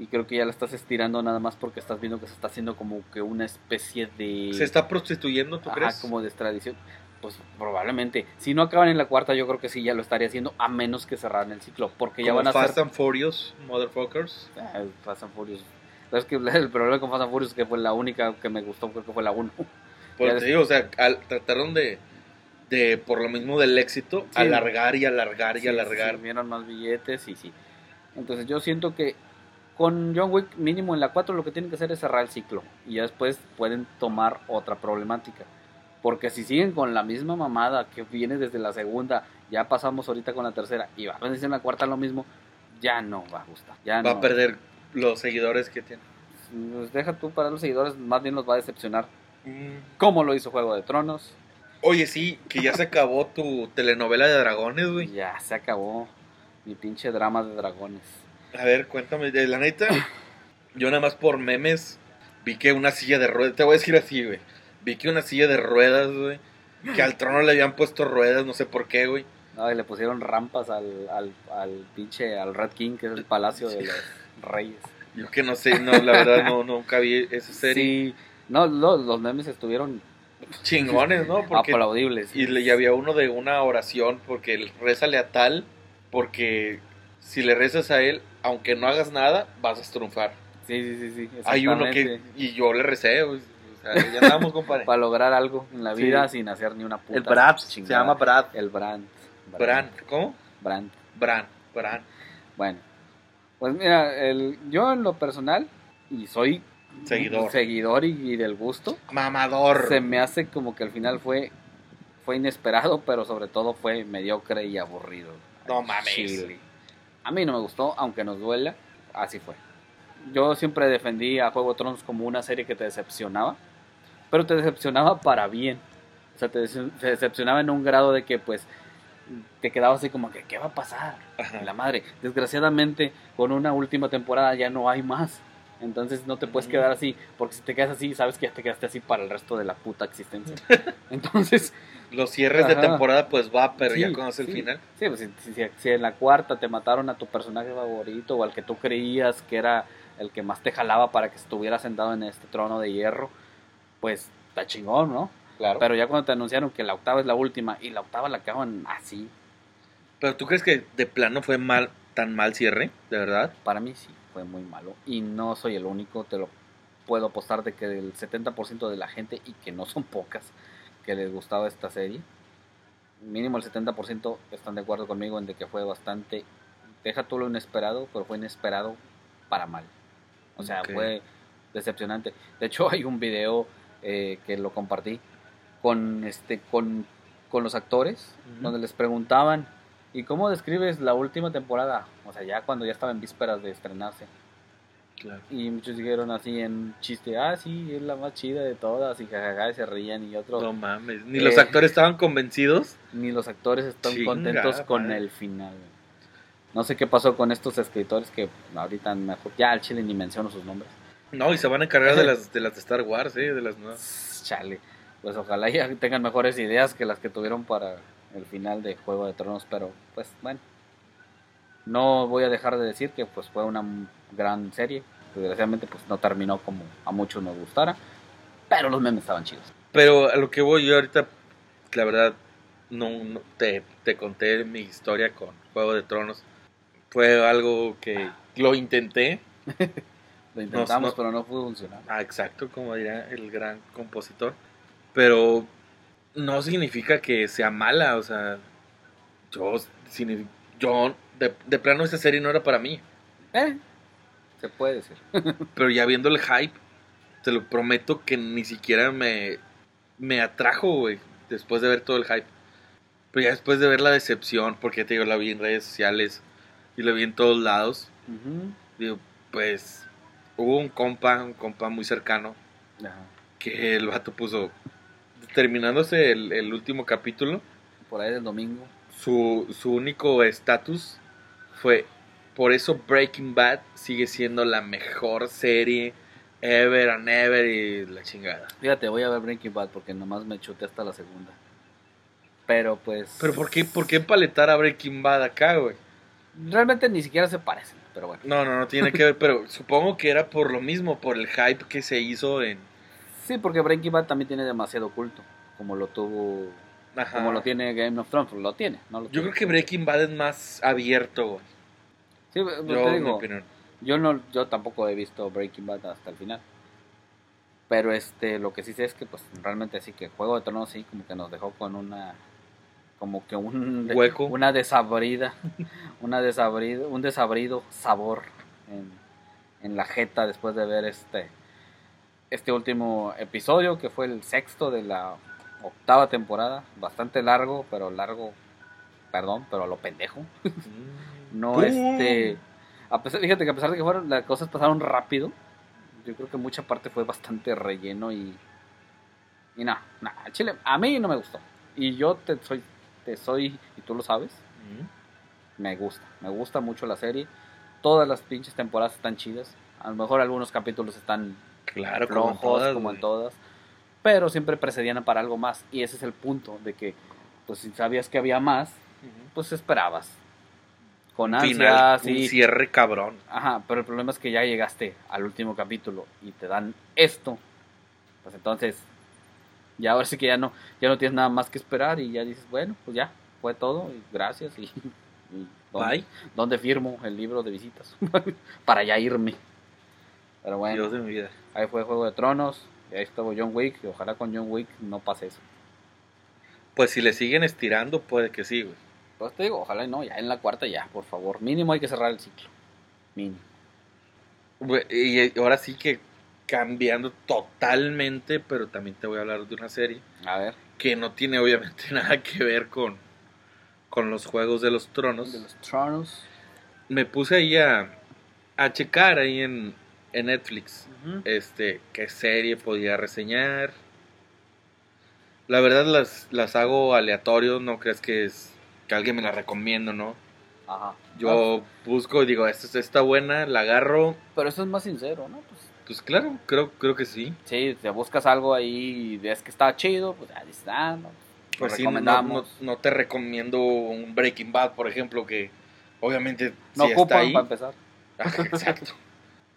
y creo que ya la estás estirando nada más porque estás viendo que se está haciendo como que una especie de ¿Se está prostituyendo, tú Ajá, crees? como de extradición. Pues probablemente. Si no acaban en la cuarta, yo creo que sí ya lo estaría haciendo, a menos que cerraran el ciclo. Porque ya van a Fast ser. and Furious, motherfuckers. Ah, Fast and Furious. Es que el problema con Fast and Furious es que fue la única que me gustó, creo que fue la 1. Por Ya te digo, o sea, al- trataron de, de, por lo mismo del éxito, Sí. alargar y alargar y Sí, alargar. sí, vieron más billetes y sí. Entonces yo siento que con John Wick mínimo en la 4 lo que tienen que hacer es cerrar el ciclo y ya después pueden tomar otra problemática. Porque si siguen con la misma mamada que viene desde la segunda, ya pasamos ahorita con la tercera y van a decir en la cuarta lo mismo, ya no va a gustar. Ya Va no. a perder los seguidores que tiene. Pues deja tú para los seguidores, más bien los va a decepcionar. Como lo hizo Juego de Tronos, Oye, sí, que ya se acabó tu telenovela de dragones, güey. ya se acabó mi pinche drama de dragones. A ver, cuéntame, de la neta, yo nada más por memes vi que una silla de ruedas, te voy a decir así, güey. Vi que una silla de ruedas, güey, que al trono le habían puesto ruedas, no sé por qué, güey. No, y le pusieron rampas al, al, al pinche, al Red King, que es el palacio de los reyes. Yo que no sé, no, la verdad no, nunca vi esa serie. Sí, no, lo- los memes estuvieron Chingones, ¿no? Porque aplaudibles. Y le y había uno de una oración, porque rézale a tal, porque si le rezas a él, aunque no hagas nada, vas a triunfar. Sí, sí, sí, sí. Hay uno que, y yo le recé, o sea, ya andamos, compadre. Para lograr algo en la Sí. vida sin hacer ni una puta El Brad, se llama Brad. El Brand. Bran, ¿cómo? Brand. Bran, Bran. Bueno, pues mira, el, yo en lo personal, y soy Seguidor. seguidor y, y del gusto, Mamador. se me hace como que al final fue fue inesperado, pero sobre todo fue mediocre y aburrido. No mames. Chile. A mí no me gustó, aunque nos duela, así fue. Yo siempre defendí a Juego de Tronos como una serie que te decepcionaba, pero te decepcionaba para bien. O sea, te, dece- te decepcionaba en un grado de que pues te quedabas así como que, ¿qué va a pasar? Ajá. La madre. Desgraciadamente, con una última temporada ya no hay más. Entonces no te puedes quedar así, porque si te quedas así, sabes que ya te quedaste así para el resto de la puta existencia. Entonces, Los cierres de temporada, pues va, pero Sí, ya conoces sí. el final. sí, pues, si, si- si- si en la cuarta te mataron a tu personaje favorito o al que tú creías que era el que más te jalaba para que estuviera sentado en este trono de hierro, pues está chingón, ¿no? Claro. Pero, Pero ya cuando te anunciaron que la octava es la última y la octava la acaban así, tú crees que de plano fue mal, tan mal cierre, de verdad? para mí sí fue muy malo. Y no soy el único, te lo puedo apostar de que del 70% de la gente, y que no son pocas, que les gustaba esta serie, mínimo el 70% están de acuerdo conmigo en de que fue bastante, deja tú lo inesperado, pero fue inesperado para mal. O sea, fue decepcionante. De hecho, hay un video eh, que lo compartí con este con, con los actores, donde les preguntaban, ¿y cómo describes la última temporada? O sea, ya cuando ya estaba en vísperas de estrenarse. Claro. Y muchos dijeron así en chiste, ah, sí, es la más chida de todas, y jajaja, y se reían, y otros, No mames. Ni Eh, los actores estaban convencidos. ni los actores están Chinga, contentos con madre. el final. No sé qué pasó con estos escritores que ahorita mejor, ya al chile ni menciono sus nombres. No, y se van a encargar de las de las de Star Wars, eh, de las nuevas. Chale, pues ojalá ya tengan mejores ideas que las que tuvieron para el final de Juego de Tronos, pero pues bueno. No voy a dejar de decir que pues fue una gran serie. Desgraciadamente pues no terminó como a muchos nos gustara, pero los memes estaban chidos. Pero a lo que voy yo ahorita, la verdad, no, no- te, te conté mi historia con Juego de Tronos. Fue algo que lo intenté. Lo intentamos, no. pero no pudo funcionar. Ah, exacto, como diría el gran compositor. Pero no significa que sea mala, o sea, yo, yo de, de plano esta serie no era para mí. Eh, se puede decir. Pero ya viendo el hype, te lo prometo que ni siquiera me, me atrajo, güey, después de ver todo el hype. Pero ya después de ver la decepción, porque te digo, la vi en redes sociales y la vi en todos lados, Ujú. digo, pues hubo un compa, un compa muy cercano, Ajá. que el vato puso, terminándose el, el último capítulo, Por ahí del domingo. su, su único estatus fue, por eso Breaking Bad sigue siendo la mejor serie ever and ever y la chingada. Fíjate, voy a ver Breaking Bad porque nomás me chuté hasta la segunda. Pero pues. Pero ¿por qué, por qué paletar a Breaking Bad acá, güey? Realmente ni siquiera se parecen, pero bueno. No, no, no tiene que ver, pero supongo que era por lo mismo, por el hype que se hizo en... Sí, porque Breaking Bad también tiene demasiado culto. Como lo tuvo. Ajá. Como lo tiene Game of Thrones. Lo tiene, ¿no? Lo Yo tiene. creo que Breaking Bad es más abierto, güey. Sí, pero Yo, te digo, yo, no, yo tampoco he visto Breaking Bad hasta el final. Pero este, lo que sí sé es que pues realmente sí que Juego de Tronos sí como que nos dejó con una como que un Hueco. una desabrida, una desabrido, un desabrido sabor en, en la jeta después de ver este este último episodio que fue el sexto de la octava temporada, bastante largo, pero largo, perdón, pero a lo pendejo. No, ¡Pum! este. A pesar, fíjate que a pesar de que fueron, las cosas pasaron rápido, yo creo que mucha parte fue bastante relleno y. Y nada, nada, al chile, a mí no me gustó. Y yo te soy, soy, y tú lo sabes, me gusta. Me gusta mucho la serie. Todas las pinches temporadas están chidas. A lo mejor algunos capítulos están Claro, como en todas, como en güey. todas. Pero siempre precedían para algo más. Y ese es el punto, de que, pues si sabías que había más, pues esperabas. Con ansias, Final, sí. un cierre cabrón. Ajá, pero el problema es que ya llegaste al último capítulo y te dan esto. Pues entonces, ya ahora sí que ya no, ya no tienes nada más que esperar y ya dices, bueno, pues ya, fue todo, y gracias y, y ¿dónde, Bye. dónde firmo el libro de visitas? Para ya irme. Pero bueno, Dios de mi vida. ahí fue Juego de Tronos, y ahí estuvo John Wick, y ojalá con John Wick no pase eso. Pues si le siguen estirando, puede que sí, güey. Pues te digo, ojalá y no, ya en la cuarta ya, por favor, mínimo hay que cerrar el ciclo. Mínimo. Y ahora sí que cambiando totalmente, pero también te voy a hablar de una serie A ver, que no tiene obviamente nada que ver con, con los Juegos de los Tronos. de los Tronos. Me puse ahí a, a checar ahí en, en Netflix Ujú. este qué serie podía reseñar. La verdad las, las hago aleatorio, no crees que es que alguien me la recomienda, ¿no? Ajá. Yo busco y digo, esta está buena, la agarro. Pero eso es más sincero, ¿no? Pues, Pues claro, creo, creo que sí. sí, te buscas algo ahí y ves que está chido, pues ya dices, ah, no, Pues sí, no, no, recomendamos. no te recomiendo un Breaking Bad, por ejemplo, que obviamente No sí está ocupan ahí. para empezar. Ajá, exacto.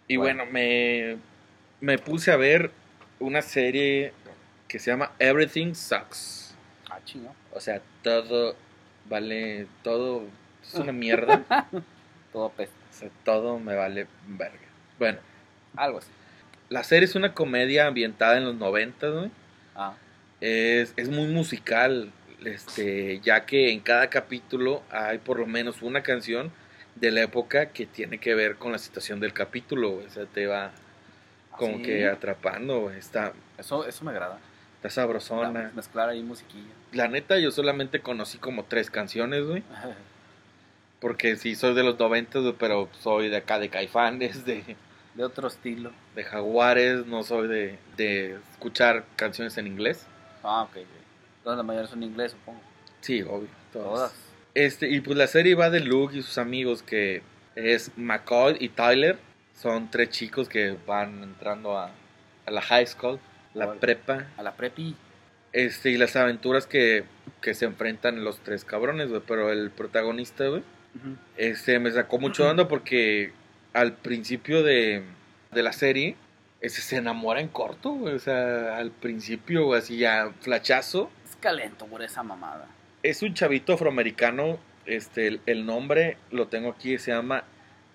Y Bueno. bueno, me, me puse a ver una serie que se llama Everything Sucks. Ah, chingo. O sea, todo vale, todo es una mierda. Todo apesta. o sea, todo me vale verga. Bueno, Algo así. La serie es una comedia ambientada en los 90, güey. Ah, Es, es muy musical, este, ya que en cada capítulo hay por lo menos una canción de la época que tiene que ver con la situación del capítulo, güey. o sea, te va como ¿sí? que atrapando, güey. está, Eso, eso me agrada. está sabrosona. La- Mezclar ahí musiquilla. La neta, yo solamente conocí como tres canciones, güey, porque sí soy de los 90, güey, pero soy de acá de Caifanes, de, De otro estilo. de Jaguares, no soy de, de escuchar canciones en inglés. Ah, ok. Todas las mayores son inglés, supongo. Sí, obvio. todas. Todas. Este, y pues la serie va de Luke y sus amigos, que es McCoy y Tyler. Son tres chicos que van entrando a, a la high school, la prepa. A la prepi. Este, y las aventuras que, que se enfrentan los tres cabrones, güey. Pero el protagonista, güey, este, me sacó mucho de onda porque al principio de, de la serie, ese se enamora en corto, güey. O sea, al principio, así ya, flachazo. Es calento por esa mamada. Es un chavito afroamericano. Este, el, el nombre lo tengo aquí, se llama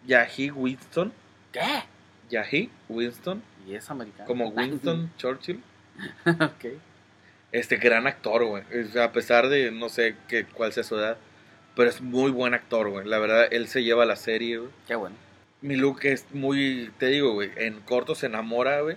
Yahi Winston. ¿Qué? Yahi Winston, Y es americano. como Winston Churchill. ok. Este gran actor, güey. O sea, A pesar de no sé qué, cuál sea su edad, pero es muy buen actor, güey. La verdad, él se lleva la serie, güey. Qué bueno. Mi look es muy, te digo, güey, en corto se enamora, güey.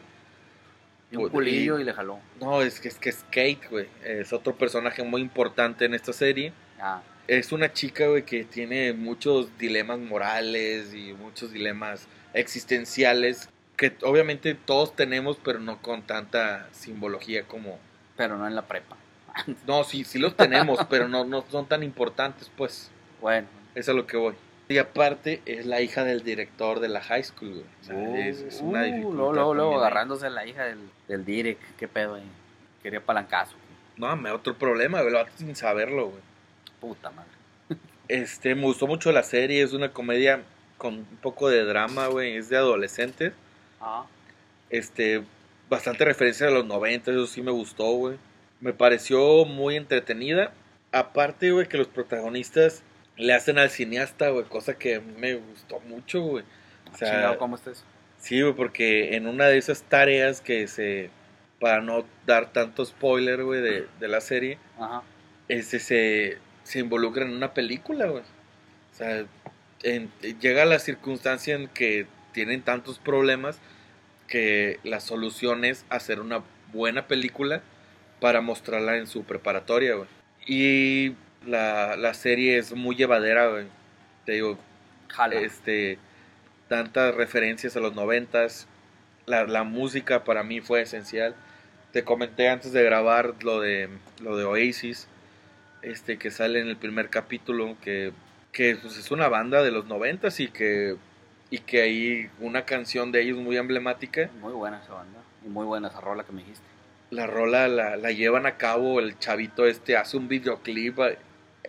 Y un culillo y- y le jaló. No, es que es que es Kate, güey. Es otro personaje muy importante en esta serie. Ah, es una chica, güey, que tiene muchos dilemas morales y muchos dilemas existenciales que obviamente todos tenemos, pero no con tanta simbología como... pero no en la prepa. No, sí, sí los tenemos, pero no, no son tan importantes, pues. Bueno. Es a lo que voy. Y aparte es la hija del director de la high school, güey. O sea, es, es una Uh, dificultad luego, luego, luego agarrándose a la hija del, del Direk. ¿Qué pedo ahí? Quería palancazo. No, me otro problema, güey, lo hago sin saberlo, güey. Puta madre. Este, me gustó mucho la serie, es una comedia con un poco de drama, güey, es de adolescentes. Ah, Este, bastante referencia a los 90, eso sí me gustó, güey. Me pareció muy entretenida. Aparte, güey, que los protagonistas le hacen al cineasta, güey, cosa que me gustó mucho, güey. O sea, chingado, ¿cómo está eso? Sí, güey, porque en una de esas tareas que se. Para no dar tanto spoiler, güey, de, de la serie, Ajá. este se, se involucra en una película, güey. O sea, en- llega la circunstancia en que tienen tantos problemas que la solución es hacer una buena película para mostrarla en su preparatoria, güey. Y la, la serie es muy llevadera, güey. Te digo, Jala. este tantas referencias a los noventas la, la música para mí fue esencial te comenté antes de grabar lo de lo de Oasis este que sale en el primer capítulo que que pues, es una banda de los noventas y que y que hay una canción de ellos muy emblemática Muy buena esa banda. Y muy buena esa rola que me dijiste. la rola la, la llevan a cabo el chavito este hace un videoclip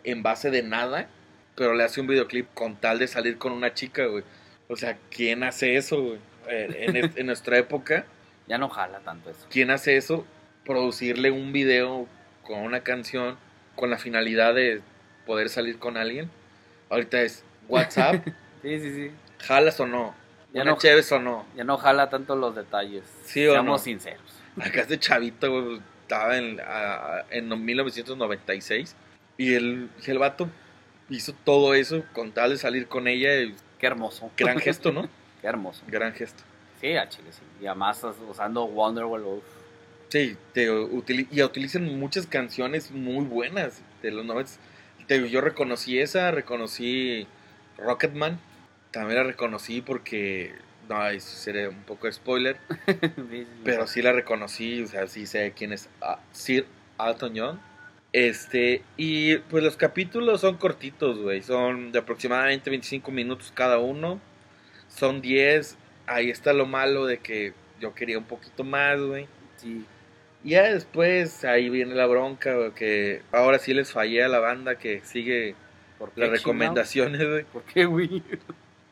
en base de nada pero le hace un videoclip con tal de salir con una chica güey o sea quién hace eso güey Eh, en, en nuestra época Ya no jala tanto eso. quién hace eso producirle un video con una canción con la finalidad de poder salir con alguien ahorita es WhatsApp Sí, sí, sí. jalas o no Ya una no- chéves o no Ya no jala tanto los detalles. Sí o Seamos no. sinceros. Acá este chavito, güey, estaba en, a- en 1996 y el, el vato hizo todo eso con tal de salir con ella. Qué hermoso. gran gesto, ¿no? Qué hermoso. Gran gesto. Sí, a Chile, sí. Y además usando Wonderwall. uf. Sí, te, y utilizan muchas canciones muy buenas de los 90. Te- yo reconocí esa, reconocí Rocketman. También la reconocí porque, no, eso sería un poco de spoiler. Sí, sí, Pero sí la reconocí, o sea, sí sé quién es ah, Sir Alton John. Este, y pues los capítulos son cortitos, güey. Son de aproximadamente 25 minutos cada uno. Son 10. Ahí está lo malo de que yo quería un poquito más, güey. Sí. Y ya después ahí viene la bronca, güey, que ahora sí les fallé a la banda que sigue ¿Por qué, las recomendaciones, güey. ¿Por qué, güey?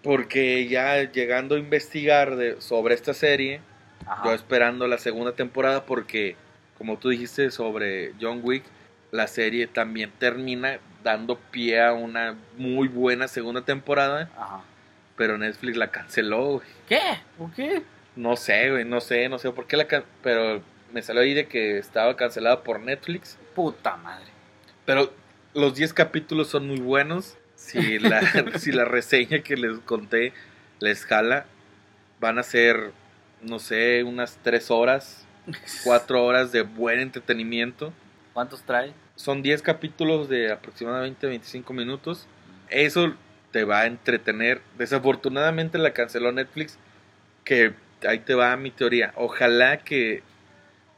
Porque ya llegando a investigar de, sobre esta serie, Ajá. yo esperando la segunda temporada porque, como tú dijiste sobre John Wick, la serie también termina dando pie a una muy buena segunda temporada, Ajá. pero Netflix la canceló, güey. ¿Qué? ¿Por qué? No sé, güey, no sé, no sé por qué la can- pero me salió ahí de que estaba cancelada por Netflix. Puta madre. Pero los 10 capítulos son muy buenos. Si la, si la reseña que les conté les jala, van a ser, no sé, unas 3 horas, 4 horas de buen entretenimiento. ¿Cuántos trae? Son 10 capítulos de aproximadamente 25 minutos. Eso te va a entretener. Desafortunadamente la canceló Netflix. Que ahí te va mi teoría. Ojalá que,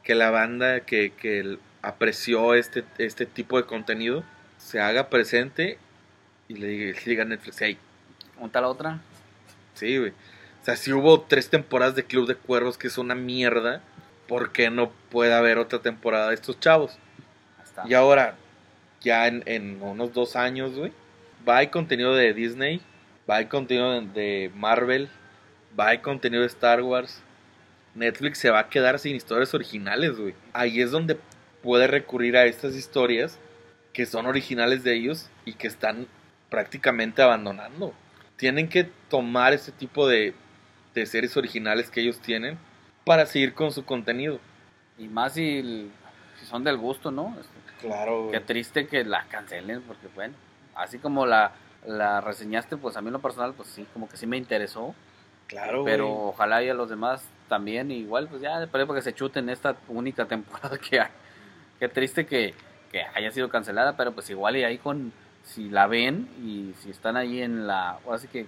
que la banda que, que apreció este, este tipo de contenido se haga presente y le diga, le diga a Netflix, hey, ¿Unta la otra? sí, güey. O sea, si hubo tres temporadas de Club de Cuervos que es una mierda, ¿por qué no puede haber otra temporada de estos chavos? Está. Y ahora, ya en, en unos dos años, güey, va a hay contenido de Disney, va a hay contenido de, Marvel, va a hay contenido de Star Wars. Netflix se va a quedar sin historias originales, güey. Ahí es donde puede recurrir a estas historias que son originales de ellos y que están prácticamente abandonando. Tienen que tomar ese tipo de, de series originales que ellos tienen para seguir con su contenido. Y más si, si son del gusto, ¿no? Este, Claro, Qué triste que la cancelen, porque bueno, así como la, la reseñaste, pues a mí en lo personal, pues sí, como que sí me interesó. Claro, pero güey. ojalá y a los demás también, igual, pues ya, para que se chuten esta única temporada que hay. Qué triste que, que haya sido cancelada, pero pues igual y ahí con, si la ven y si están ahí en la, o así que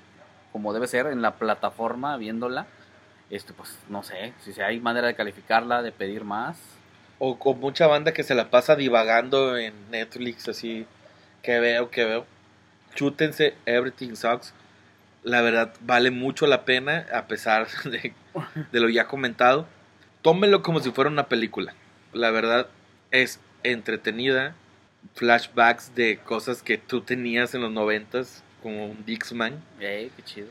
como debe ser, en la plataforma viéndola, este, pues no sé, si hay manera de calificarla, de pedir más. O con mucha banda que se la pasa divagando en Netflix, así, que veo, que veo. Chútense Everything Sucks. La verdad, vale mucho la pena, a pesar de, de lo ya comentado. Tómenlo como si fuera una película. La verdad, es entretenida. Flashbacks de cosas que tú tenías en los noventas, como un Dixman. Ey, qué chido.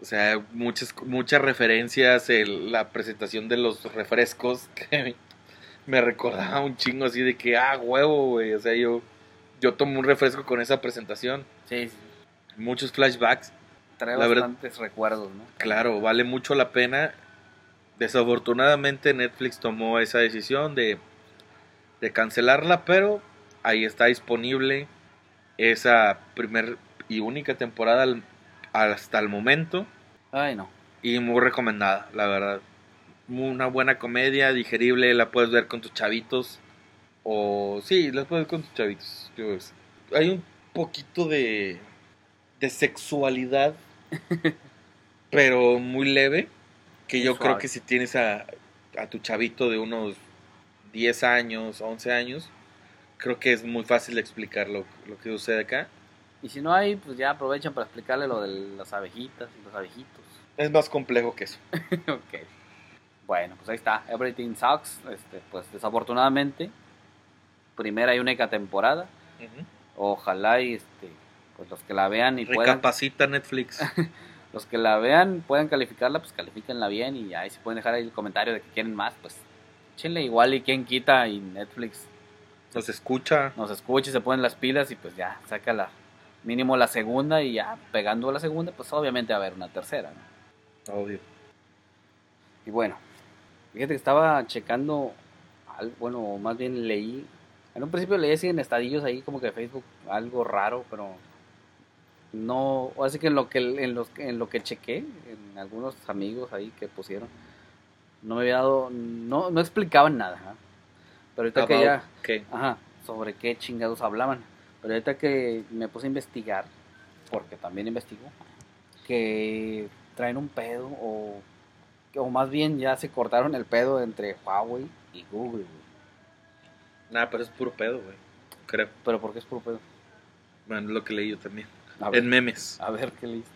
O sea, muchas, muchas referencias, el- la presentación de los refrescos, que me recordaba un chingo así de que, ah, huevo, güey. O sea, yo, yo tomo un refresco con esa presentación. Sí, sí. Muchos flashbacks. trae La verdad- bastantes recuerdos, ¿no? Claro, vale mucho la pena. Desafortunadamente Netflix tomó esa decisión de, de cancelarla, pero ahí está disponible esa primer y única temporada al- hasta el momento Ay, no. y muy recomendada, la verdad. Una buena comedia, digerible, la puedes ver con tus chavitos o sí, la puedes ver con tus chavitos. Hay un poquito de de sexualidad, pero muy leve, que Muy yo creo que si tienes a, a tu chavito de unos 10 años, 11 años, creo que es muy fácil explicar lo, lo que sucede acá. Y si no hay, pues ya aprovechan para explicarle lo de las abejitas y los abejitos. Es más complejo que eso. ok. Bueno, pues ahí está. Everything Sucks. Este, pues desafortunadamente, primera y única temporada. Ojalá y este, pues los que la vean y puedan, Recapacita Netflix. los que la vean puedan calificarla, pues califíquenla bien y ahí si pueden dejar ahí el comentario de que quieren más, pues échenle igual y quien quita y Netflix Nos escucha. nos escuche, se ponen las pilas y pues ya saca la mínimo la segunda y ya pegando la segunda, pues obviamente va a haber una tercera, ¿no? Obvio. Y bueno, fíjate que estaba checando, al- bueno, más bien leí, en un principio leí así en estadillos ahí como que Facebook algo raro, pero no, así que en lo que en los, en lo que chequé, en algunos amigos ahí que pusieron, no me había dado, no, no explicaban nada, ¿ah? pero ahorita que ya, ¿Qué? ajá, sobre qué chingados hablaban, pero ahorita que me puse a investigar, porque también investigo, que traen un pedo o, o más bien ya se cortaron el pedo entre Huawei y Google, güey. Nada, pero es puro pedo, güey. Creo. pero ¿por qué es puro pedo? Bueno, es lo que leí yo también. A ver, En memes. a ver qué leíste.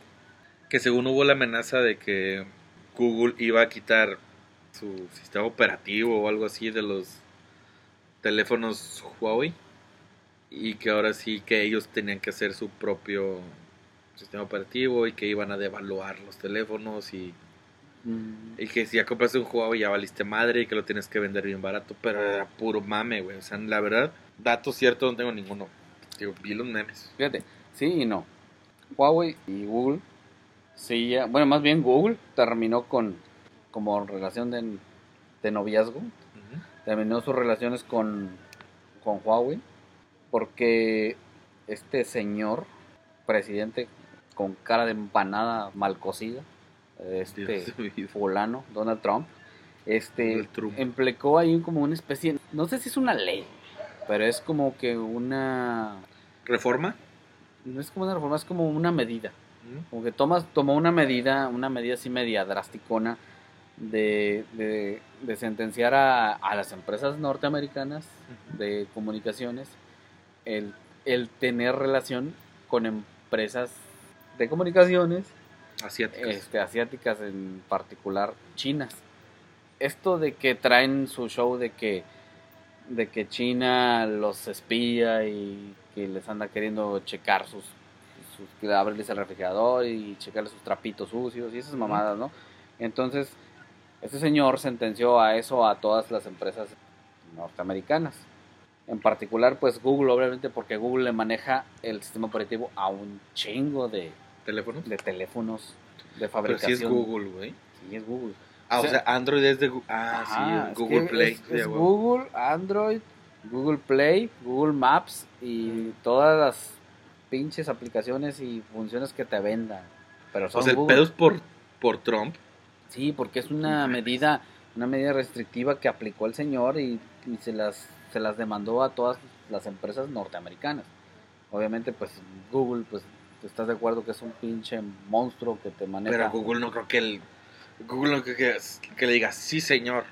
Que según hubo la amenaza de que Google iba a quitar su sistema operativo o algo así de los teléfonos Huawei. Y que ahora sí que ellos tenían que hacer su propio sistema operativo y que iban a devaluar los teléfonos y, Mm, y que si ya compraste un Huawei ya valiste madre y que lo tienes que vender bien barato, pero era puro mame, güey. O sea, la verdad, datos ciertos no tengo ninguno. Digo, vi los memes. Fíjate, sí y no. Huawei y Google, sí, ya, bueno, más bien Google terminó con como relación de, de noviazgo, terminó sus relaciones con, con Huawei porque este señor presidente con cara de empanada mal cocida, este fulano, Donald Trump, este Trump. emplecó ahí como una especie, no sé si es una ley, pero es como que una, ¿Reforma? no es como una reforma, es como una medida. Como que tomas, tomó una medida, una medida así media drasticona de, de, de sentenciar a, a las empresas norteamericanas de comunicaciones el, el tener relación con empresas de comunicaciones Asiáticas. este, asiáticas, en particular chinas. Esto de que traen su show de que de que China los espía y que les anda queriendo checar sus, sus abrirles el refrigerador y checarles sus trapitos sucios y esas mamadas, ¿no? Entonces, este señor sentenció a eso a todas las empresas norteamericanas. En particular, pues Google, obviamente, porque Google le maneja el sistema operativo a un chingo de, ¿Teléfono? de teléfonos de Pero fabricación. sí es Google, güey. Sí, es Google. Ah, O o sea- Android es de Google. Ah, Ajá, sí, es Google Play. Es, es. Google, Android, Google Play, Google Maps y todas las pinches aplicaciones y funciones que te vendan. Pero son O sea, el Google. pedo es por, por Trump. Sí, porque es una medida, una medida restrictiva que aplicó el señor y, y se las se las demandó a todas las empresas norteamericanas. Obviamente, pues Google, pues estás de acuerdo que es un pinche monstruo que te maneja. Pero Google no creo que el. Google no creo que, que le diga sí, señor,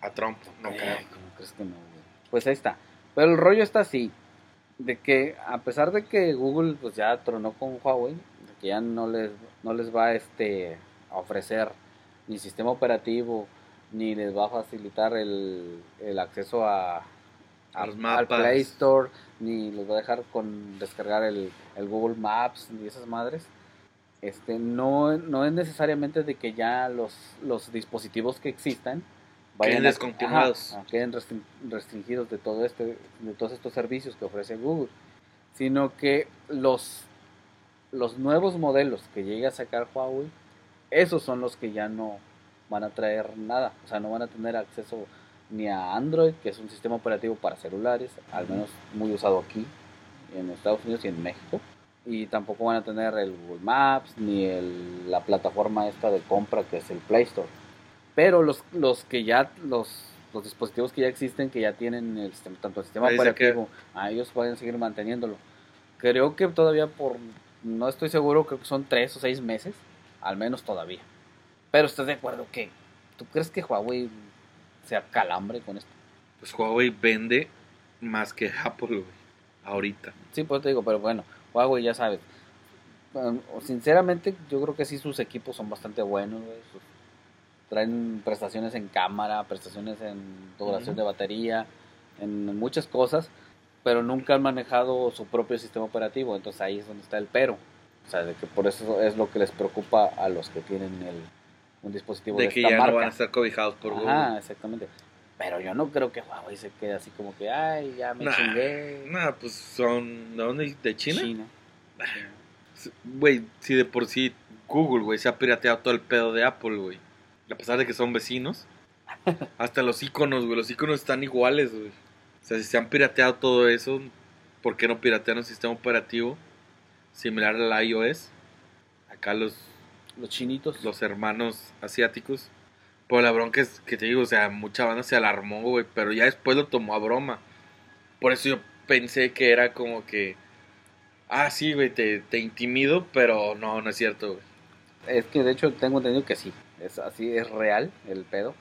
a Trump. No Ay, creo. ¿cómo crees que no, güey? Pues ahí está. Pero el rollo está así. De que a pesar de que Google pues ya tronó con Huawei, de que ya no les, no les va este, a ofrecer ni sistema operativo, ni les va a facilitar el, el acceso a, A los al. Play Store, ni les va a dejar con descargar el, el Google Maps, ni esas madres. Este, no, no es necesariamente de que ya los, los dispositivos que existan Queden descontinuados. ajá, queden restrin- restringidos de todo este de todos estos servicios que ofrece Google sino que los los nuevos modelos que llegue a sacar Huawei, esos son los que ya no van a traer nada. O sea, no van a tener acceso ni a Android, que es un sistema operativo para celulares, al menos muy usado aquí, en Estados Unidos y en México. Y tampoco van a tener el Google Maps, ni el, la plataforma esta de compra que es el Play Store. Pero los, los que ya, los, los dispositivos que ya existen, que ya tienen el tanto el sistema Ahí operativo, a ellos pueden seguir manteniéndolo. Creo que todavía por, no estoy seguro, creo que son tres o seis meses, al menos todavía. Pero estás de acuerdo que, ¿tú crees que Huawei sea calambre con esto? Pues Huawei vende más que Apple, güey. Ahorita. Sí, pues te digo, pero bueno, Huawei ya sabes. Sinceramente, yo creo que sí sus equipos son bastante buenos, güey. Sus- Traen prestaciones en cámara, prestaciones en duración de batería, en muchas cosas, pero nunca han manejado su propio sistema operativo, entonces ahí es donde está el pero. O sea, de que por eso es lo que les preocupa a los que tienen el, un dispositivo de, De que esta ya marca. no van a estar cobijados por Google. Ajá, exactamente. Pero yo no creo que Huawei se quede así como que, ay, ya me Nah, chingué. Nah, pues son. ¿De dónde? ¿De China? China. Güey, si de por sí Google, güey, se ha pirateado todo el pedo de Apple, güey. A pesar de que son vecinos. Hasta los iconos, güey. Los iconos están iguales, güey. O sea, si se han pirateado todo eso, ¿por qué no piratean un sistema operativo similar al iOS? Acá los, Los chinitos. los hermanos asiáticos. Pero la bronca es que te digo, o sea, mucha banda se alarmó, güey. Pero ya después lo tomó a broma. Por eso yo pensé que era como que. Ah, sí, güey, te, te intimido, pero no, no es cierto, güey. Es que de hecho tengo entendido que sí, es así, es real el pedo.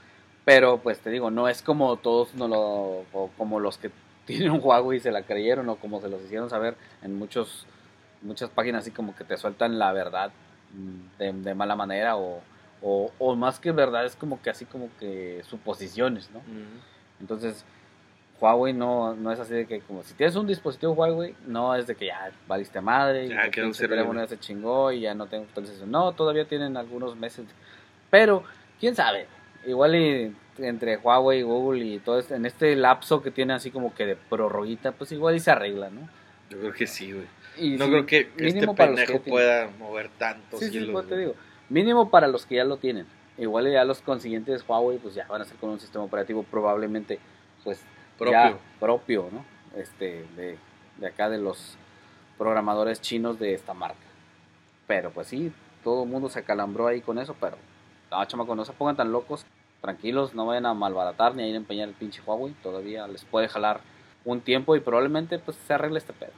Pero pues te digo, no es como todos no lo, o como los que tienen un Huawei y se la creyeron o como se los hicieron saber en muchos, muchas páginas así como que te sueltan la verdad de, de mala manera o, o, o más que verdad es como que así como que suposiciones, ¿no? Entonces, Huawei no, no es así de que, como si tienes un dispositivo Huawei, no es de que ya valiste madre, y Ya terrible. teléfono ya se chingó y ya no tengo actualización. No, todavía tienen algunos meses. Pero, quién sabe, igual y entre Huawei y Google y todo este, en este lapso que tiene así como que de prorroguita, pues igual y se arregla, ¿no? Yo creo que sí, güey. Y No sí, creo que este pendejo pueda mover tantos Sí, sí, hilos, te güey. digo. Mínimo para los que ya lo tienen. Igual ya los consiguientes Huawei pues ya van a ser con un sistema operativo probablemente pues Propio. ya propio, ¿no? Este de, de acá de los programadores chinos de esta marca. Pero pues sí, todo el mundo se acalambró ahí con eso, pero no, chamaco, no se pongan tan locos, tranquilos, no vayan a malbaratar ni a ir a empeñar el pinche Huawei, todavía les puede jalar un tiempo y probablemente pues se arregle este pedo.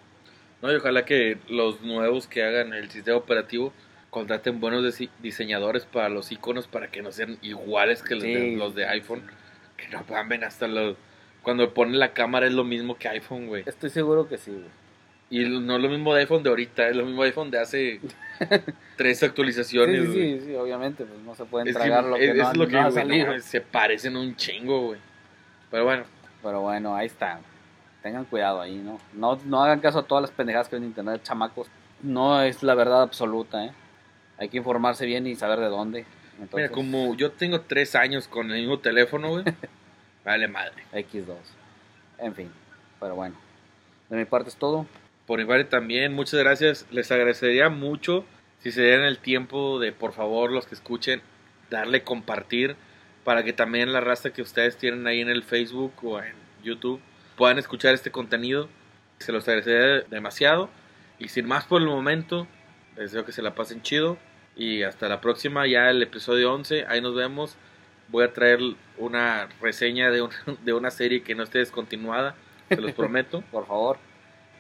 No, y ojalá que los nuevos que hagan el sistema operativo contraten buenos dise- diseñadores para los iconos para que no sean iguales que los, Sí. de, los de iPhone. Que no ver hasta los... Cuando ponen la cámara es lo mismo que iPhone, güey. Estoy seguro que sí, güey. Y no es lo mismo de iPhone de ahorita, es lo mismo de iPhone de hace tres actualizaciones, sí, sí, sí, obviamente, pues no se pueden Es tragar lo que es- no, es lo que salido. se parecen un chingo, güey. Pero bueno, Pero bueno, ahí está. Tengan cuidado ahí, ¿no? No, no hagan caso a todas las pendejadas que ven en internet, chamacos. No es la verdad absoluta, ¿eh? Hay que informarse bien y saber de dónde. Entonces, mira, como yo tengo tres años con el mismo teléfono, güey. vale madre. X2. En fin, pero bueno. De mi parte es todo. Por mi parte también, muchas gracias. Les agradecería mucho si se dieran el tiempo de, por favor, los que escuchen, darle compartir para que también la raza que ustedes tienen ahí en el Facebook o en YouTube puedan escuchar este contenido. Se los agradecería demasiado. Y sin más por el momento, les deseo que se la pasen chido. Y hasta la próxima, ya el episodio 11. Ahí nos vemos. Voy a traer una reseña de una, de una serie que no esté descontinuada. Se los prometo Por favor.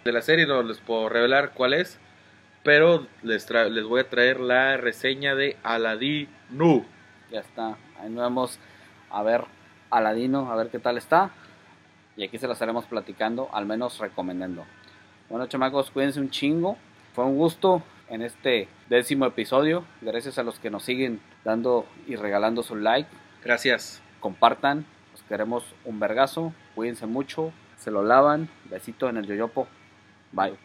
de la serie no les puedo revelar cuál es, pero les, tra- les voy a traer la reseña de Aladino. Ya está. Ahí nos vemos a ver Aladino, a ver qué tal está. Y aquí se lo estaremos platicando, al menos recomendando. Bueno, chamacos, cuídense un chingo. Fue un gusto en este décimo episodio. Gracias a los que nos siguen dando y regalando su like. Gracias. Compartan. Los queremos un vergazo. Cuídense mucho. Se lo lavan. Besito en el yoyopo. Bye.